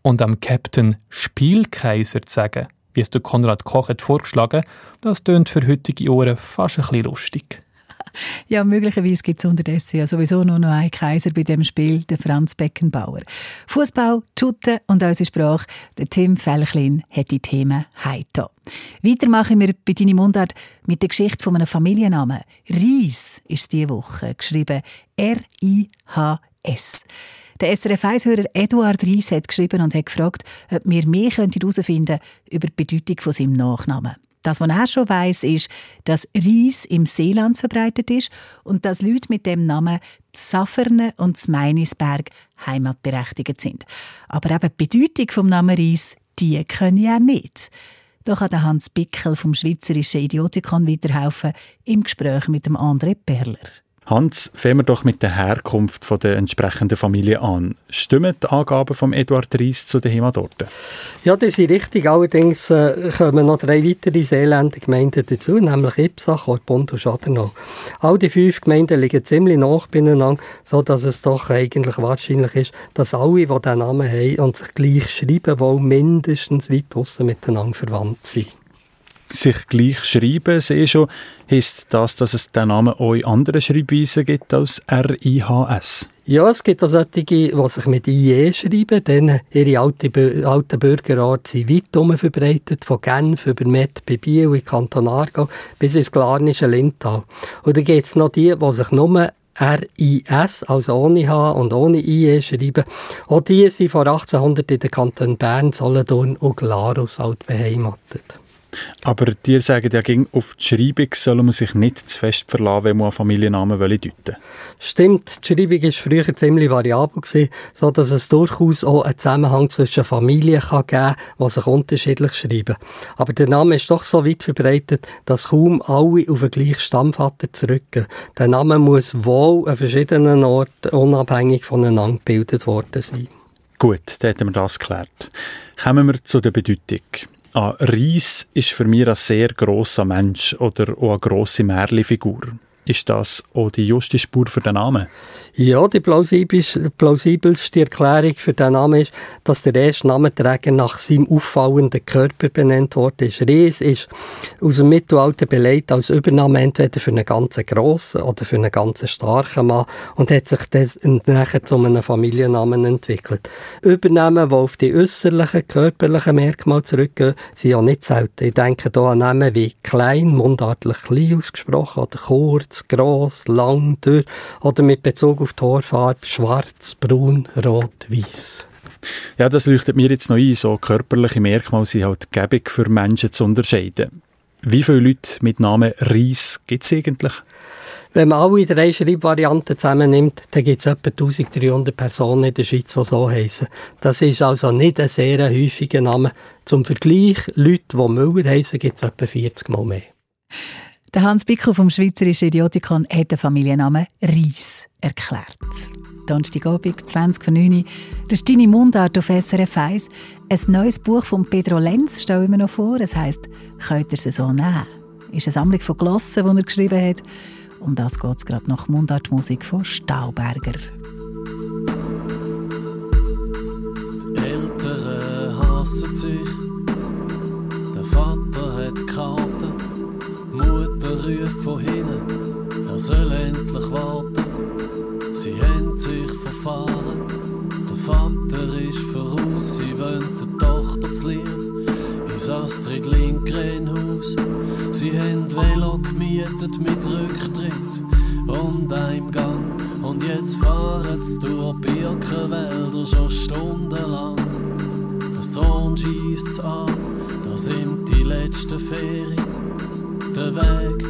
und am Captain Spielkaiser zu sagen, wie es der Konrad Koch hat vorgeschlagen, das tönt für heutige Ohren fast ein bisschen lustig. Ja, möglicherweise gibt es unterdessen ja sowieso nur noch einen Kaiser bei dem Spiel, der Franz Beckenbauer. Fußball, Schutte und unsere Sprache. Der Tim Felchlin hat die Themen heito. Weiter machen wir bei deiner Mundart mit der Geschichte von einem Familiennamen. Ries ist diese Woche geschrieben. R-I-H-S. Der SRF 1-Hörer Eduard Ries hat geschrieben und hat gefragt, ob wir mehr herausfinden könnten über die Bedeutung von seinem Nachnamen. Das, was er schon weiß, ist, dass Ries im Seeland verbreitet ist und dass Leute mit dem Namen Zafferne und Meinisberg heimatberechtigt sind. Aber eben die Bedeutung vom Namen Ries, die können ja nicht. Da kann Hans Bickel vom Schweizerischen Idiotikon weiterhelfen im Gespräch mit dem André Perler. Hans, fangen wir doch mit der Herkunft von der entsprechenden Familie an. Stimmen die Angaben von Eduard Ries zu den Heimatorten? Ja, das ist richtig. Allerdings äh, kommen noch drei weitere Seeländer Gemeinden dazu, nämlich Ipsach, Orpund und Schadernau. All die fünf Gemeinden liegen ziemlich nah beieinander, sodass es doch eigentlich wahrscheinlich ist, dass alle, die diesen Namen haben und sich gleich schreiben, wohl mindestens weit draussen miteinander verwandt sind sich gleich schreiben, sehe schon, heisst das, dass es den Namen auch in anderen Schreibweisen gibt als R-I-H-S? Ja, es gibt auch solche, die sich mit IE schreiben, denn ihre alte, alten Bürgerart sind weit herum verbreitet, von Genf über Met bei Biel in Kanton Aargau bis ins Glarnische Lindtal. Und dann gibt es noch die, die sich nur R-I-S, also ohne H und ohne IE schreiben. Auch die sind vor 1800 in den Kanton Bern, Solothurn und Glarus alt beheimatet. Aber dir sagen ja ging auf die Schreibung soll man sich nicht zu fest verlassen, wenn man einen Familiennamen deuten will. Stimmt, die Schreibung war früher ziemlich variabel, gewesen, so dass es durchaus auch einen Zusammenhang zwischen Familien kann geben kann, die sich unterschiedlich schreiben. Aber der Name ist doch so weit verbreitet, dass kaum alle auf den gleichen Stammvater zurückgehen. Der Name muss wohl an verschiedenen Orten unabhängig voneinander gebildet worden sein. Gut, dann haben wir das geklärt. Kommen wir zu der Bedeutung. Ah, Ries ist für mich ein sehr grosser Mensch oder auch eine grosse Märchenfigur. Ist das auch die juste Spur für den Namen? Ja, die plausibelste Erklärung für den Namen ist, dass der erste Namenträger nach seinem auffallenden Körper benannt worden ist. Ries ist aus dem Mittelalter beleidigt als Übernahme entweder für einen ganz grossen oder für einen ganz starken Mann und hat sich dann nachher zu einem Familiennamen entwickelt. Übernahmen, die auf die äußerlichen, körperlichen Merkmale zurückgehen, sind ja nicht selten. Ich denke hier an Namen wie klein, mundartlich klein ausgesprochen oder kurz, gross, lang, dürr oder mit Bezug auf die Haarfarbe schwarz, braun, rot, weiß. Ja, das leuchtet mir jetzt noch ein. So körperliche Merkmale sind halt gäbig für Menschen zu unterscheiden. Wie viele Leute mit Namen Reis gibt es eigentlich? Wenn man alle drei Schreibvarianten zusammennimmt, dann gibt es etwa 1300 Personen in der Schweiz, die so heißen. Das ist also nicht ein sehr häufiger Name. Zum Vergleich, Leute, die Müller heißen, gibt es etwa 40 Mal mehr. Der Hans Bickel vom Schweizerischen Idiotikon hat den Familiennamen Ries erklärt. Donnerstagabend, 20 von 9 Das ist deine Mundart auf SRF 1. Ein neues Buch von Pedro Lenz stelle ich mir noch vor. Es heisst «Könnt ihr sie so nehmen?» ist eine Sammlung von Glossen, die er geschrieben hat. Um das geht es gerade nach Mundartmusik von Stauberger. Die Eltern hassen sich, der Vater hat Karten Ruft von hinten, er soll endlich warten. Sie haben sich verfahren, der Vater ist voraus, sie wollen der Tochter zu lieb. Ins Astrid Lindgren Haus, sie haben Velo gemietet mit Rücktritt und einem Gang. Und jetzt fahren sie durch Birkenwälder schon stundenlang. Der Sohn schießt an, da sind die letzten Ferien. Der Weg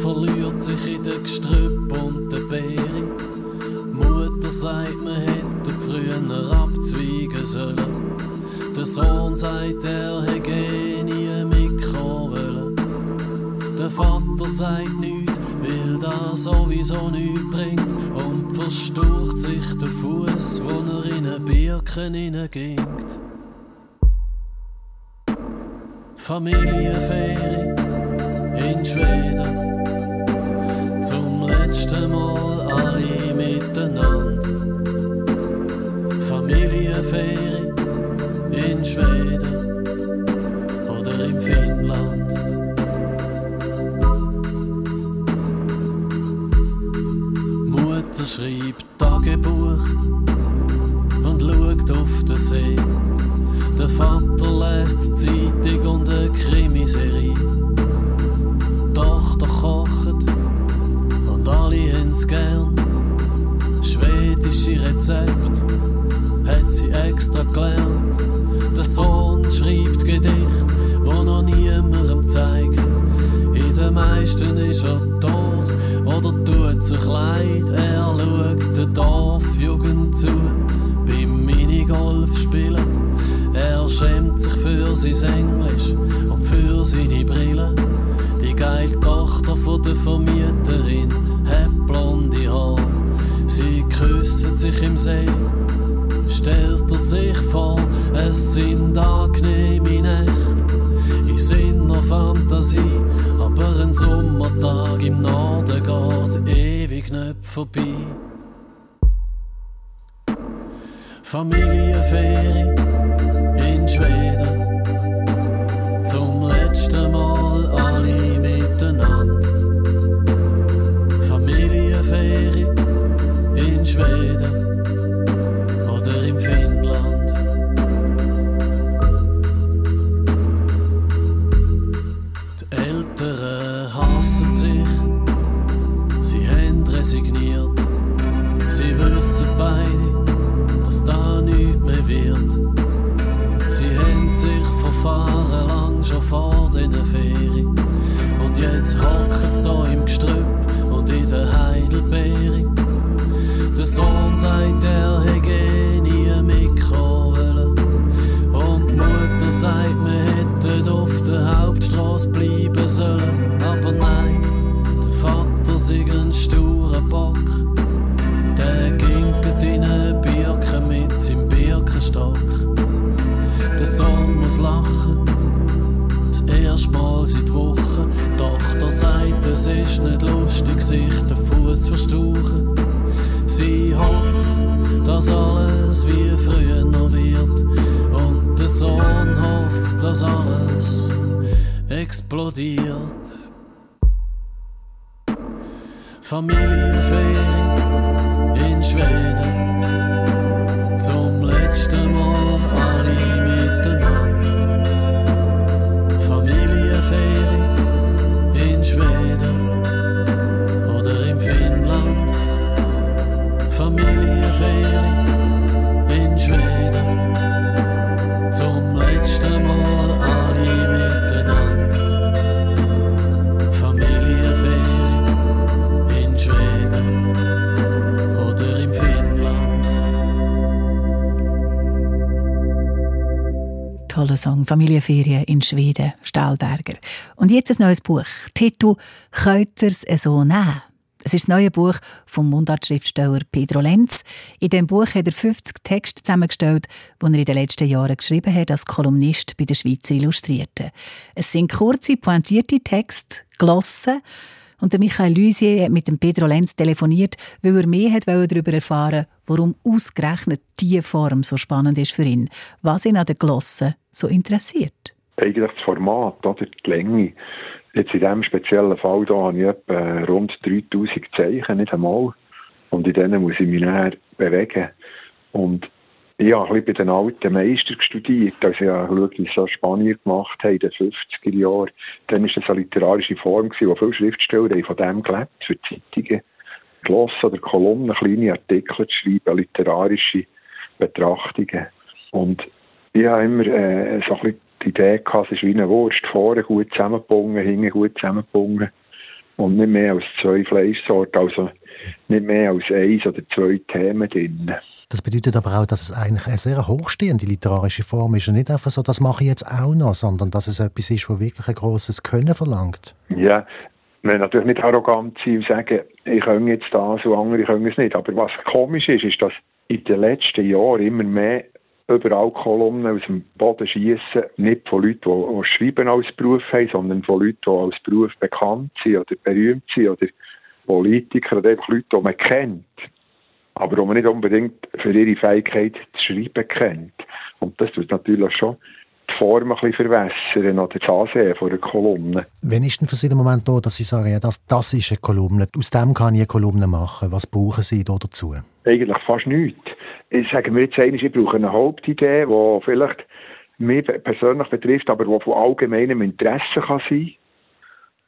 verliert sich in den Gestrüpp und den Beeren. Mutter sagt, man hätte früher abzweigen sollen. Der Sohn sagt, er hätte nie wollen. Der Vater sagt nichts, weil das sowieso nichts bringt und verstaucht sich der Fuß, wo er in eine Birken hineingeht. Familienferie in Schweden, zum letzten Mal alle miteinander. Familienferie in Schweden oder in Finnland. Mutter schreibt Tagebuch und schaut auf den See. Der Vater lässt Zeitung und eine Krimiserie. Schwedische Rezept hat sie extra gelernt. Der Sohn schreibt Gedicht, wo noch niemandem zeigt. In den meisten ist er tot oder tut sich leid. Er schaut der Dorfjugend zu beim Minigolf spielen. Er schämt sich für sein Englisch und für seine Brille. Die geile Tochter von der Vermieterin hat blonde Haar. Sie küssen sich im See. Stellt er sich vor, es sind angenehme Nächte. In seiner Fantasie, aber ein Sommertag im Norden geht ewig nicht vorbei. Familienferie in Schweden, Familienferie Toller Song, Familienferien in Schweden, Stahlberger. Und jetzt ein neues Buch, Titel «Könnters so nehmen?» Es ist das neue Buch vom Mundartschriftsteller Pedro Lenz. In dem Buch hat er 50 Texte zusammengestellt, die er in den letzten Jahren geschrieben hat als Kolumnist bei der Schweizer Illustrierten. Es sind kurze, pointierte Texte, Glossen. Und der Michael Lusier hat mit Pedro Lenz telefoniert, weil er mehr hat darüber erfahren warum ausgerechnet diese Form so spannend ist für ihn. Was ihn an den Glossen so interessiert. Eigentlich das Format, oder die Länge. Jetzt in diesem speziellen Fall hier habe ich etwa rund 3000 Zeichen, nicht einmal. Und in denen muss ich mich näher bewegen. Und ich habe ein bisschen bei den alten Meistern studiert. Also ich habe geschaut, wie es Spanier gemacht haben in den 50er Jahren. Dann war das eine literarische Form, wo viele Schriftsteller haben von dem gelebt, für Zeitungen Glossen oder Kolumnen, kleine Artikel zu schreiben, literarische Betrachtungen. Und ich habe immer äh, so ein bisschen die Idee gehabt, es ist wie eine Wurst, vorne gut zusammengebunden, hinten gut zusammengebunden und nicht mehr als zwei Fleischsorten, also nicht mehr als eins oder zwei Themen drin. Das bedeutet aber auch, dass es eigentlich eine sehr hochstehende literarische Form ist und nicht einfach so, das mache ich jetzt auch noch, sondern dass es etwas ist, wo wirklich ein grosses Können verlangt. Ja, Wir natürlich nicht arrogant sein und sagen, ich kann jetzt das und andere können es nicht. Aber was komisch ist, ist, dass in den letzten Jahren immer mehr überall Kolumnen aus dem Boden schießen, nicht von Leuten, die, die Schreiben als Beruf haben, sondern von Leuten, die als Beruf bekannt sind oder berühmt sind oder Politiker oder einfach Leute, die man kennt, aber die man nicht unbedingt für ihre Fähigkeit zu schreiben kennt. Und das tut natürlich schon die Form ein bisschen verwässern oder das Ansehen von einer Kolumne. Wann ist denn für Sie der Moment da, dass Sie sagen, ja, das, das ist eine Kolumne, aus dem kann ich eine Kolumne machen? Was brauchen Sie da dazu? Eigentlich fast nichts. Ich sage mir jetzt eigentlich, ich brauche eine Hauptidee, die vielleicht mich persönlich betrifft, aber die von allgemeinem Interesse kann sein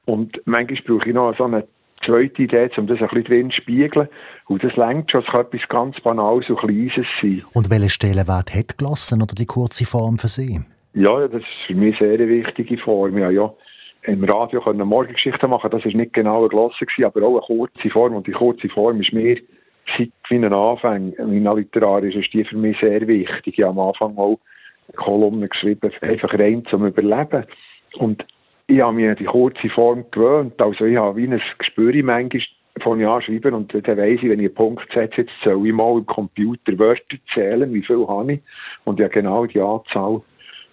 Und manchmal brauche ich noch so eine zweite Idee, um das ein bisschen drin zu spiegeln. Und das längt schon, es kann etwas ganz Banales und Kleines sein. Und welchen Stellenwert hat gelassen oder die kurze Form für Sie? Ja, das ist für mich eine sehr wichtige Form. Ja, ja. Im Radio können Morgengeschichten machen, das ist nicht genau gewesen, aber auch eine kurze Form. Und die kurze Form ist mir seit meinen Anfängen, meiner literarisch, ist die für mich sehr wichtig. Ich habe am Anfang auch Kolumnen geschrieben, einfach rein zum Überleben. Und ich habe mich an die kurze Form gewöhnt. Also ich habe wie ein Gespür manchmal von ja schreiben und dann weiss ich, wenn ich einen Punkt setze, jetzt soll ich mal im Computer Wörter zählen, wie viel habe ich. Und ja genau die Anzahl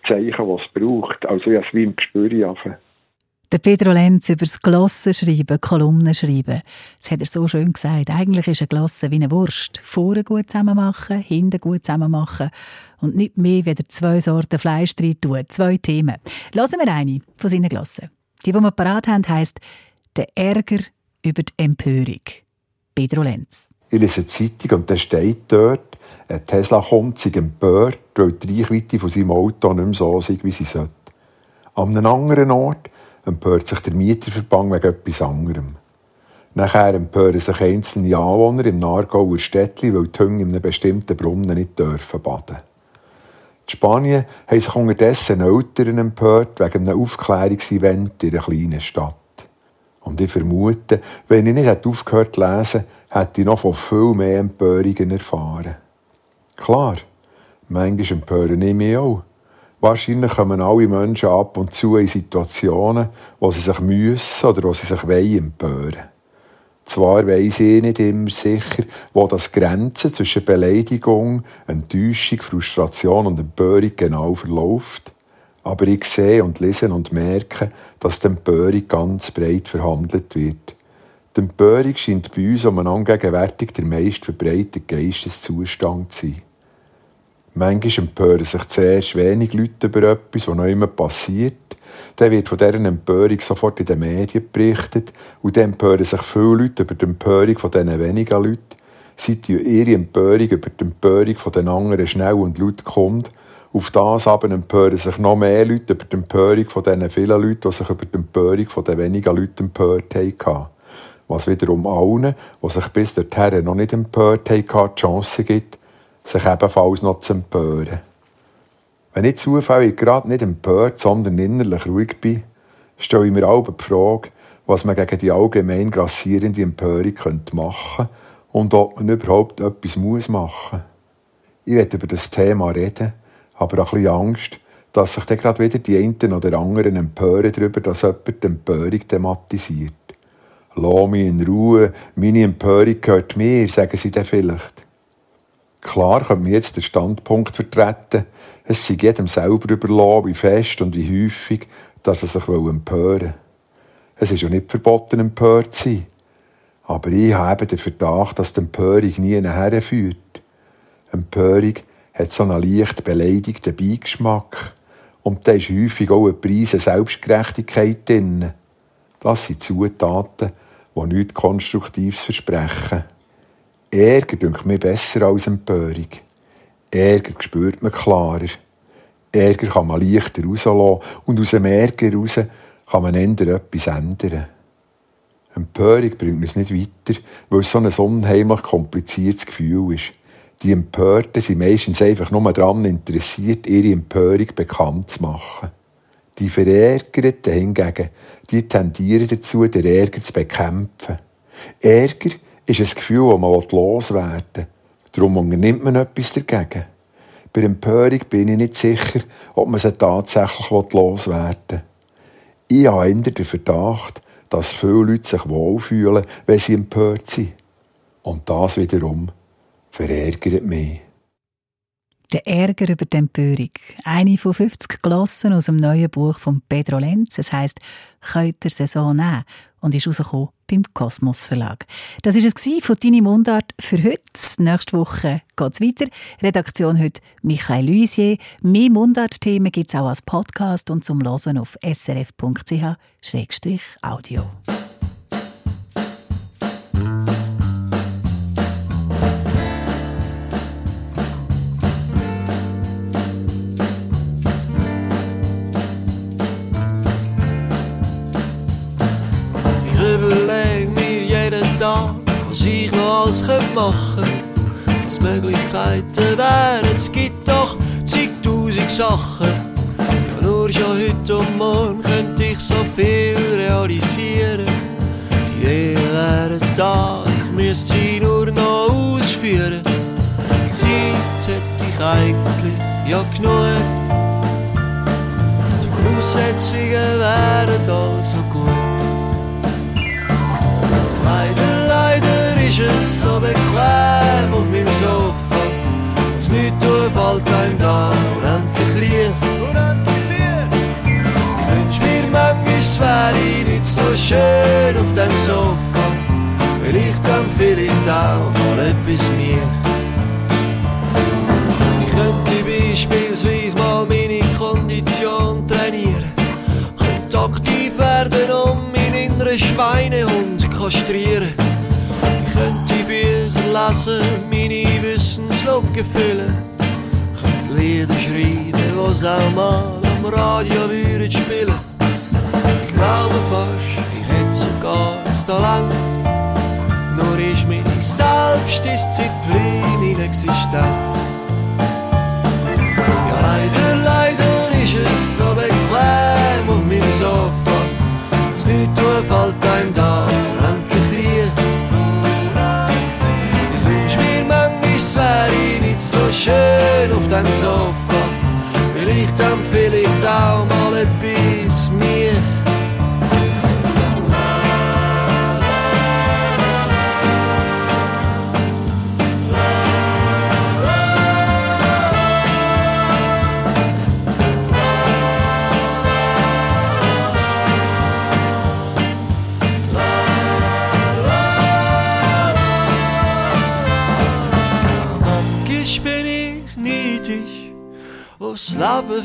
Zeichen, die es braucht. Also ich habe es wie im Gespür der Pedro Lenz über das Glossen schreiben, Kolumnen schreiben. Das hat er so schön gesagt. Eigentlich ist eine Glosse wie eine Wurst. Vorne gut zusammen machen, hinten gut zusammen machen und nicht mehr wieder zwei Sorten Fleisch drin tun. Zwei Themen. Lassen wir eine von seinen Glossen. Die, die wir parat haben, heisst «Der Ärger über die Empörung». Pedro Lenz. Ich lese eine Zeitung und da steht dort, ein Tesla kommt sich empört, weil die Reichweite von seinem Auto nicht mehr so ist, wie sie sollte. An einem anderen Ort empört sich der Mieterverband wegen etwas anderem. Nachher empören sich einzelne Anwohner im Naargauer Städtli, weil die Hunde in einem bestimmten Brunnen nicht dürfen baden. In Spanien haben sich unterdessen Eltern empört wegen einem Aufklärungsevent in einer kleinen Stadt. Und ich vermute, wenn ich nicht aufgehört zu lesen, hätte ich noch von viel mehr Empörungen erfahren. Klar, manchmal empören ich mich auch. Wahrscheinlich kommen alle Menschen ab und zu in Situationen, wo sie sich müssen oder wo sie sich wollen empören. Zwar weiss ich nicht immer sicher, wo das Grenze zwischen Beleidigung, Enttäuschung, Frustration und Empörung genau verläuft, aber ich sehe und lese und merke, dass die Empörung ganz breit verhandelt wird. Die Empörung scheint bei uns umeinander gegenwärtig der meist verbreitete Geisteszustand zu sein. Manchmal empören sich zuerst wenig Leute über etwas, was noch immer passiert. Dann wird von deren Empörung sofort in den Medien berichtet und dann empören sich viele Leute über die Empörung von diesen wenigen Leuten. Seit ihre Empörung über die Empörung von den anderen schnell und laut kommt, auf das aber empören sich noch mehr Leute über die Empörung von diesen vielen Leuten, die sich über die Empörung von den wenigen Leuten empört haben. Was wiederum allen, die sich bis dorthin noch nicht empört haben, die Chance gibt, sich ebenfalls noch zu empören. Wenn ich zufällig gerade nicht empört, sondern innerlich ruhig bin, stelle ich mir auch die Frage, was man gegen die allgemein grassierende Empörung machen könnte und ob man überhaupt etwas muss machen Ich werde über das Thema reden, aber auch ein bisschen Angst, dass sich dann gerade wieder die einen oder anderen empören darüber, dass jemand die Empörung thematisiert. Lass mich in Ruhe, meine Empörung gehört mir, sagen sie dann vielleicht. Klar können wir jetzt den Standpunkt vertreten, es sei jedem selber überlassen, wie fest und wie häufig, dass er sich empören will. Es ist ja nicht verboten, empört zu sein. Aber ich habe den Verdacht, dass die Empörung nie nachher führt. Empörung hat so einen leicht beleidigten Beigeschmack. Und da ist häufig auch eine Preise Selbstgerechtigkeit drin. Das sind Zutaten, die nichts Konstruktives versprechen. Ärger dünkt mir besser als Empörung. Ärger spürt man klarer. Ärger kann man leichter rauslassen und aus dem Ärger raus kann man ändern, etwas ändern. Empörung bringt uns nicht weiter, weil es so ein unheimlich kompliziertes Gefühl ist. Die Empörten sind meistens einfach nur daran interessiert, ihre Empörung bekannt zu machen. Die Verärgerten hingegen, die tendieren dazu, den Ärger zu bekämpfen. Ärger ist ein Gefühl, das man loswerden will. Darum unternimmt man etwas dagegen. Bei Empörung bin ich nicht sicher, ob man sie tatsächlich loswerden will. Ich habe eher den Verdacht, dass viele Leute sich wohlfühlen, wenn sie empört sind. Und das wiederum verärgert mich. Der Ärger über die Empörung. Eine von 50 Glossen aus dem neuen Buch von Pedro Lenz. Es heisst «Könnt ihr Saison nehmen?» und ist rausgekommen beim Kosmos Verlag. Das war es von «Deine Mundart» für heute. Nächste Woche geht es weiter. Redaktion heute Michael Luisier. Mehr Mundart-Themen gibt es auch als Podcast und zum Hören auf srf.ch-audio. was ich noch alles machen könnte, was Möglichkeiten wären. Es gibt doch zigtausend Sachen. Ja, nur schon heute und morgen könnte ich so viel realisieren. Die Ehe wären da, ich müsste sie nur noch ausführen. Die Zeit hätte ich eigentlich ja genug. Die Voraussetzungen wären also gut. Ist es so bequem auf meinem Sofa. Das nichts tun fällt einem da unendlich Licht. Ich wünsch mir manchmal, es wäre nicht so schön auf dem Sofa. Vielleicht dann vielleicht auch mal etwas mehr. Ich könnte beispielsweise mal meine Kondition trainieren. Könnte aktiv werden und meinen inneren Schweinehund kastrieren Lesen, meine Wissenslücke füllen. Könnte Lieder schreiben, was auch mal am Radio würden spielen. Ich glaube fast, ich hätte sogar das Talent. Nur ist meine Selbstdisziplin inexistent. Ja, leider, leider ist es so bequem auf meinem Sofa. Das Nichts fällt einem da schön auf dem Sofa. Vielleicht dann vielleicht auch mal etwas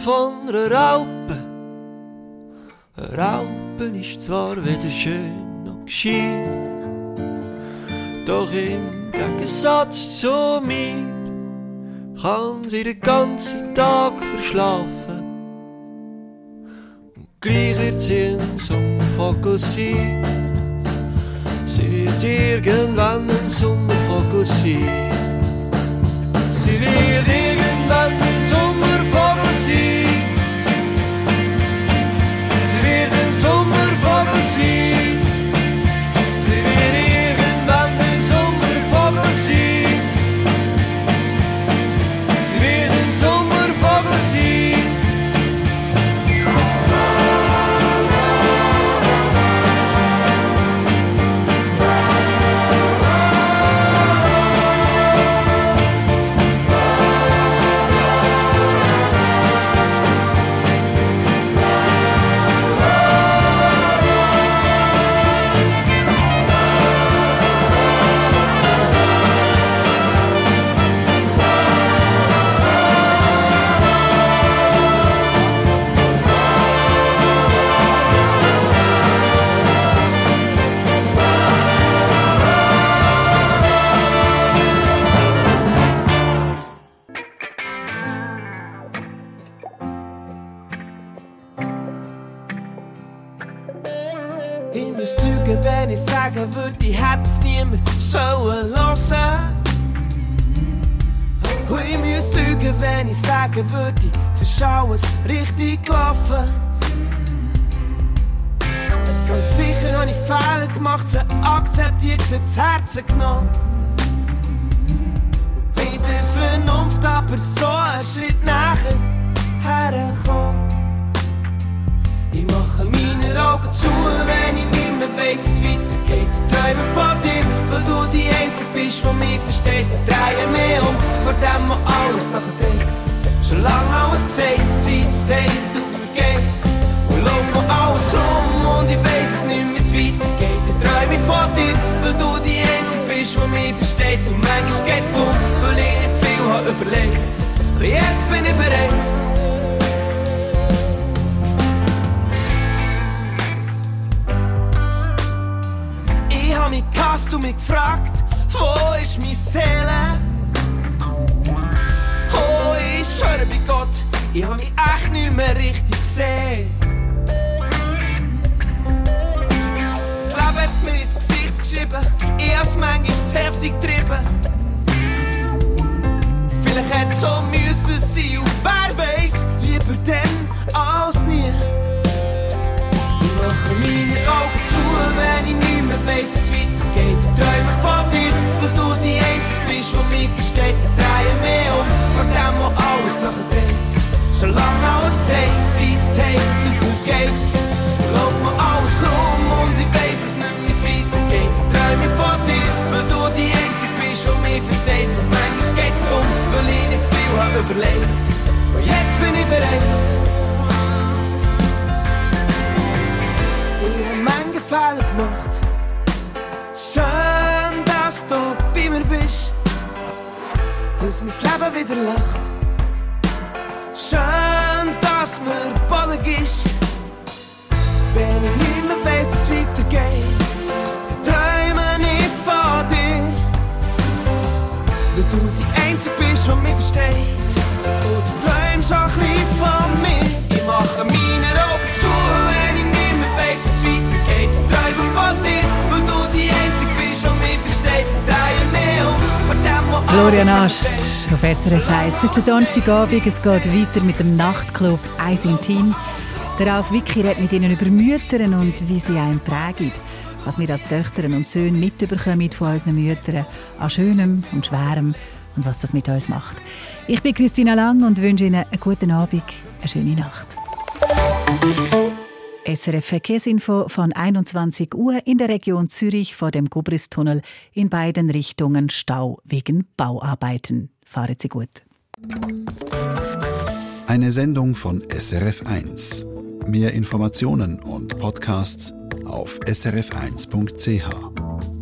von einer Raupe. Eine Raupe ist zwar weder schön noch gescheit, doch im Gegensatz zu mir kann sie den ganzen Tag verschlafen. Und gleich wird sie ein Sommervogel sein. Sie wird irgendwann ein Sommervogel sein. Sie wird irgendwann niemand sollen hören. Und ich müsste lügen, wenn ich sagen würde, es ist alles richtig gelaufen. Ganz sicher habe ich Fehler gemacht, sie akzeptiert, sie zu Herzen genommen. Bin der Vernunft aber so einen Schritt nachher hergekommen. Ich mache meine Augen zu, wenn ich nicht mehr weiss, es weitergeht. Ich träume von dir, weil du die Einzige bist, die mich versteht. Ich drehe mich um, vor dem man alles noch dreht. Schon lange alles gesehen, Zeit teilt und vergeht. Und lauf mir alles rum und ich weiss, es nicht mehr es weitergeht. Ich träume von dir, weil du die Einzige bist, die mich versteht. Und manchmal geht's dumm, weil ich nicht viel habe überlegt. Aber jetzt bin ich bereit. Gehasst und mich gefragt, wo ist meine Seele? Oh, ich schwöre bei Gott, ich hab mich echt nicht mehr richtig gesehen. Das Leben hat's mir ins Gesicht geschrieben, ich hab's manchmal zu heftig getrieben. Vielleicht hätte so müssen sein und wer weiß, lieber dann als nie. Ich mache meine Augen zu, wenn ich nicht mehr weiss, wie weitergeht. Und träume von dir, weil du die Einzige bist, die mich versteht. Ich drehe mich um, von dem, wo alles nachher dreht. Solange alles gesagt, Zeit hält und vergeht. Läuft mir alles krumm und ich weiss es nicht, es weitergeht. Träume von dir, weil du die Einzige bist, die mich versteht. Und manchmal geht's dumm, weil ich nicht viel habe überlegt. Und jetzt bin ich bereit. Dass mein Leben wieder lacht. Schön, dass mir Boden gibst, wenn ich nicht mehr weiss, es weitergeht. Dann träume ich von dir, weil du die Einzige bist, die mich versteht. Und du träumst auch ein von mir. Ich mache meine Augen Florian Ast auf SRF 1. Das ist der Donnerstagabend. Es geht weiter mit dem Nachtclub «Eis im Team». Der Ralf Wicki redet mit Ihnen über Mütter und wie sie einen prägen. Was wir als Töchter und Söhne mitbekommen von unseren Müttern an Schönem und Schwerem und was das mit uns macht. Ich bin Christina Lang und wünsche Ihnen einen guten Abend, eine schöne Nacht. SRF Verkehrsinfo von 21 Uhr in der Region Zürich vor dem Gubristunnel in beiden Richtungen Stau wegen Bauarbeiten. Fahren Sie gut. Eine Sendung von SRF1. Mehr Informationen und Podcasts auf srf1.ch.